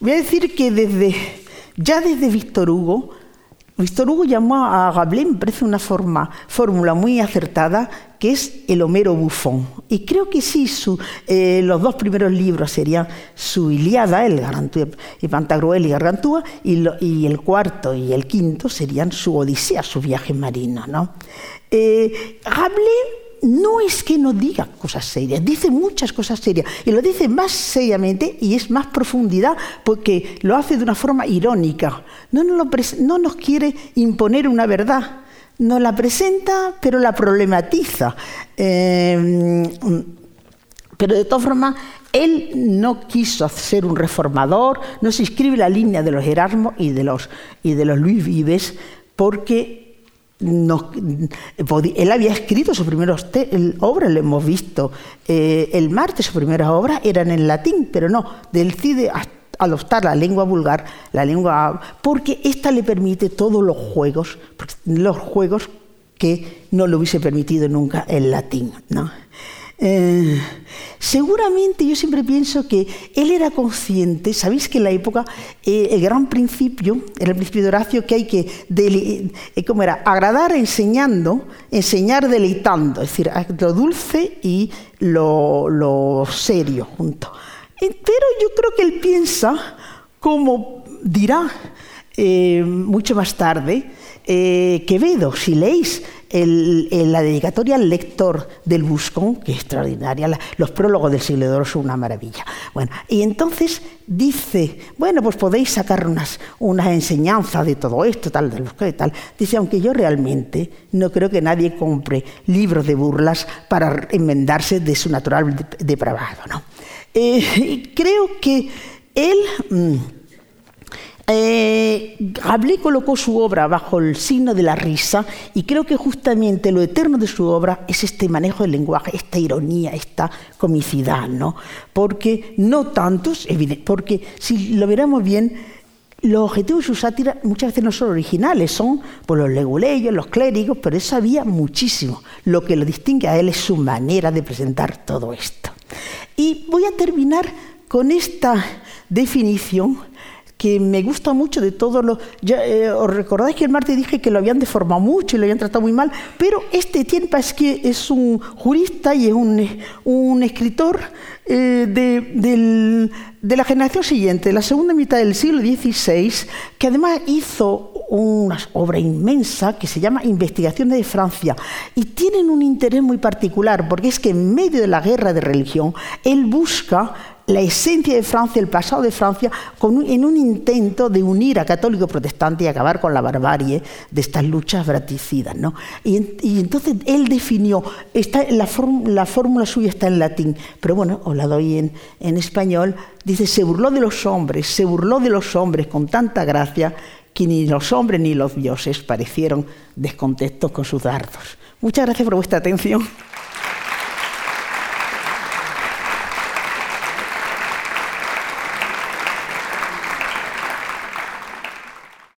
voy a decir que desde, ya desde Víctor Hugo, Víctor Hugo llamó a Rabelais, me parece una forma, fórmula muy acertada, que es el Homero bufón. Y creo que sí, eh, los dos primeros libros serían su Iliada, el Gargantúa, y Pantagruel y Gargantúa, y, el cuarto y el quinto serían su Odisea, su viaje marino. ¿no? Eh, no es que no diga cosas serias, dice muchas cosas serias y lo dice más seriamente y es más profundidad porque lo hace de una forma irónica. No nos, quiere imponer una verdad, nos la presenta pero la problematiza. Eh, pero de todas formas, él no quiso ser un reformador, no se inscribe la línea de los Erasmus y de los, y de los Luis Vives porque él había escrito sus primeras obras, lo hemos visto eh, el martes, sus primeras obras eran en latín, pero no, decide adoptar la lengua vulgar, la lengua porque esta le permite todos los juegos, los juegos que no le hubiese permitido nunca el latín. ¿no? Eh, seguramente yo siempre pienso que él era consciente, sabéis que en la época eh, el gran principio, era el principio de Horacio, que hay que, eh, ¿cómo era? Agradar enseñando, enseñar deleitando, es decir, lo dulce y lo, serio junto. Pero yo creo que él piensa, como dirá mucho más tarde, Quevedo, si leéis la dedicatoria al lector del Buscón, que es extraordinaria, los prólogos del siglo de son una maravilla. Bueno, y entonces dice, bueno, pues podéis sacar unas, unas enseñanzas de todo esto, tal, del Buscón y tal. Dice, aunque yo realmente no creo que nadie compre libros de burlas para enmendarse de su natural depravado, ¿no? Eh, creo que él... Eh, colocó su obra bajo el signo de la risa y creo que justamente lo eterno de su obra es este manejo del lenguaje, esta ironía, esta comicidad, ¿no? Porque no tantos, porque si lo viéramos bien, los objetivos de su sátira muchas veces no son originales, son por los leguleyos, los clérigos, pero eso había muchísimo. Lo que lo distingue a él es su manera de presentar todo esto. Y voy a terminar con esta definición que me gusta mucho de todos los... Eh, os recordáis que el martes dije que lo habían deformado mucho y lo habían tratado muy mal, pero este tiempo es que es un jurista y es un, escritor eh, de, de la generación siguiente, la segunda mitad del siglo XVI, que además hizo una obra inmensa que se llama Investigaciones de Francia. Y tienen un interés muy particular porque es que en medio de la guerra de religión él busca la esencia de Francia, el pasado de Francia, en un intento de unir a católico y protestante y acabar con la barbarie de estas luchas braticidas. ¿no? Y, entonces él definió, la, fórmula suya está en latín, pero bueno, os la doy en, en español, dice, se burló de los hombres, se burló de los hombres con tanta gracia que ni los hombres ni los dioses parecieron descontentos con sus dardos. Muchas gracias por vuestra atención.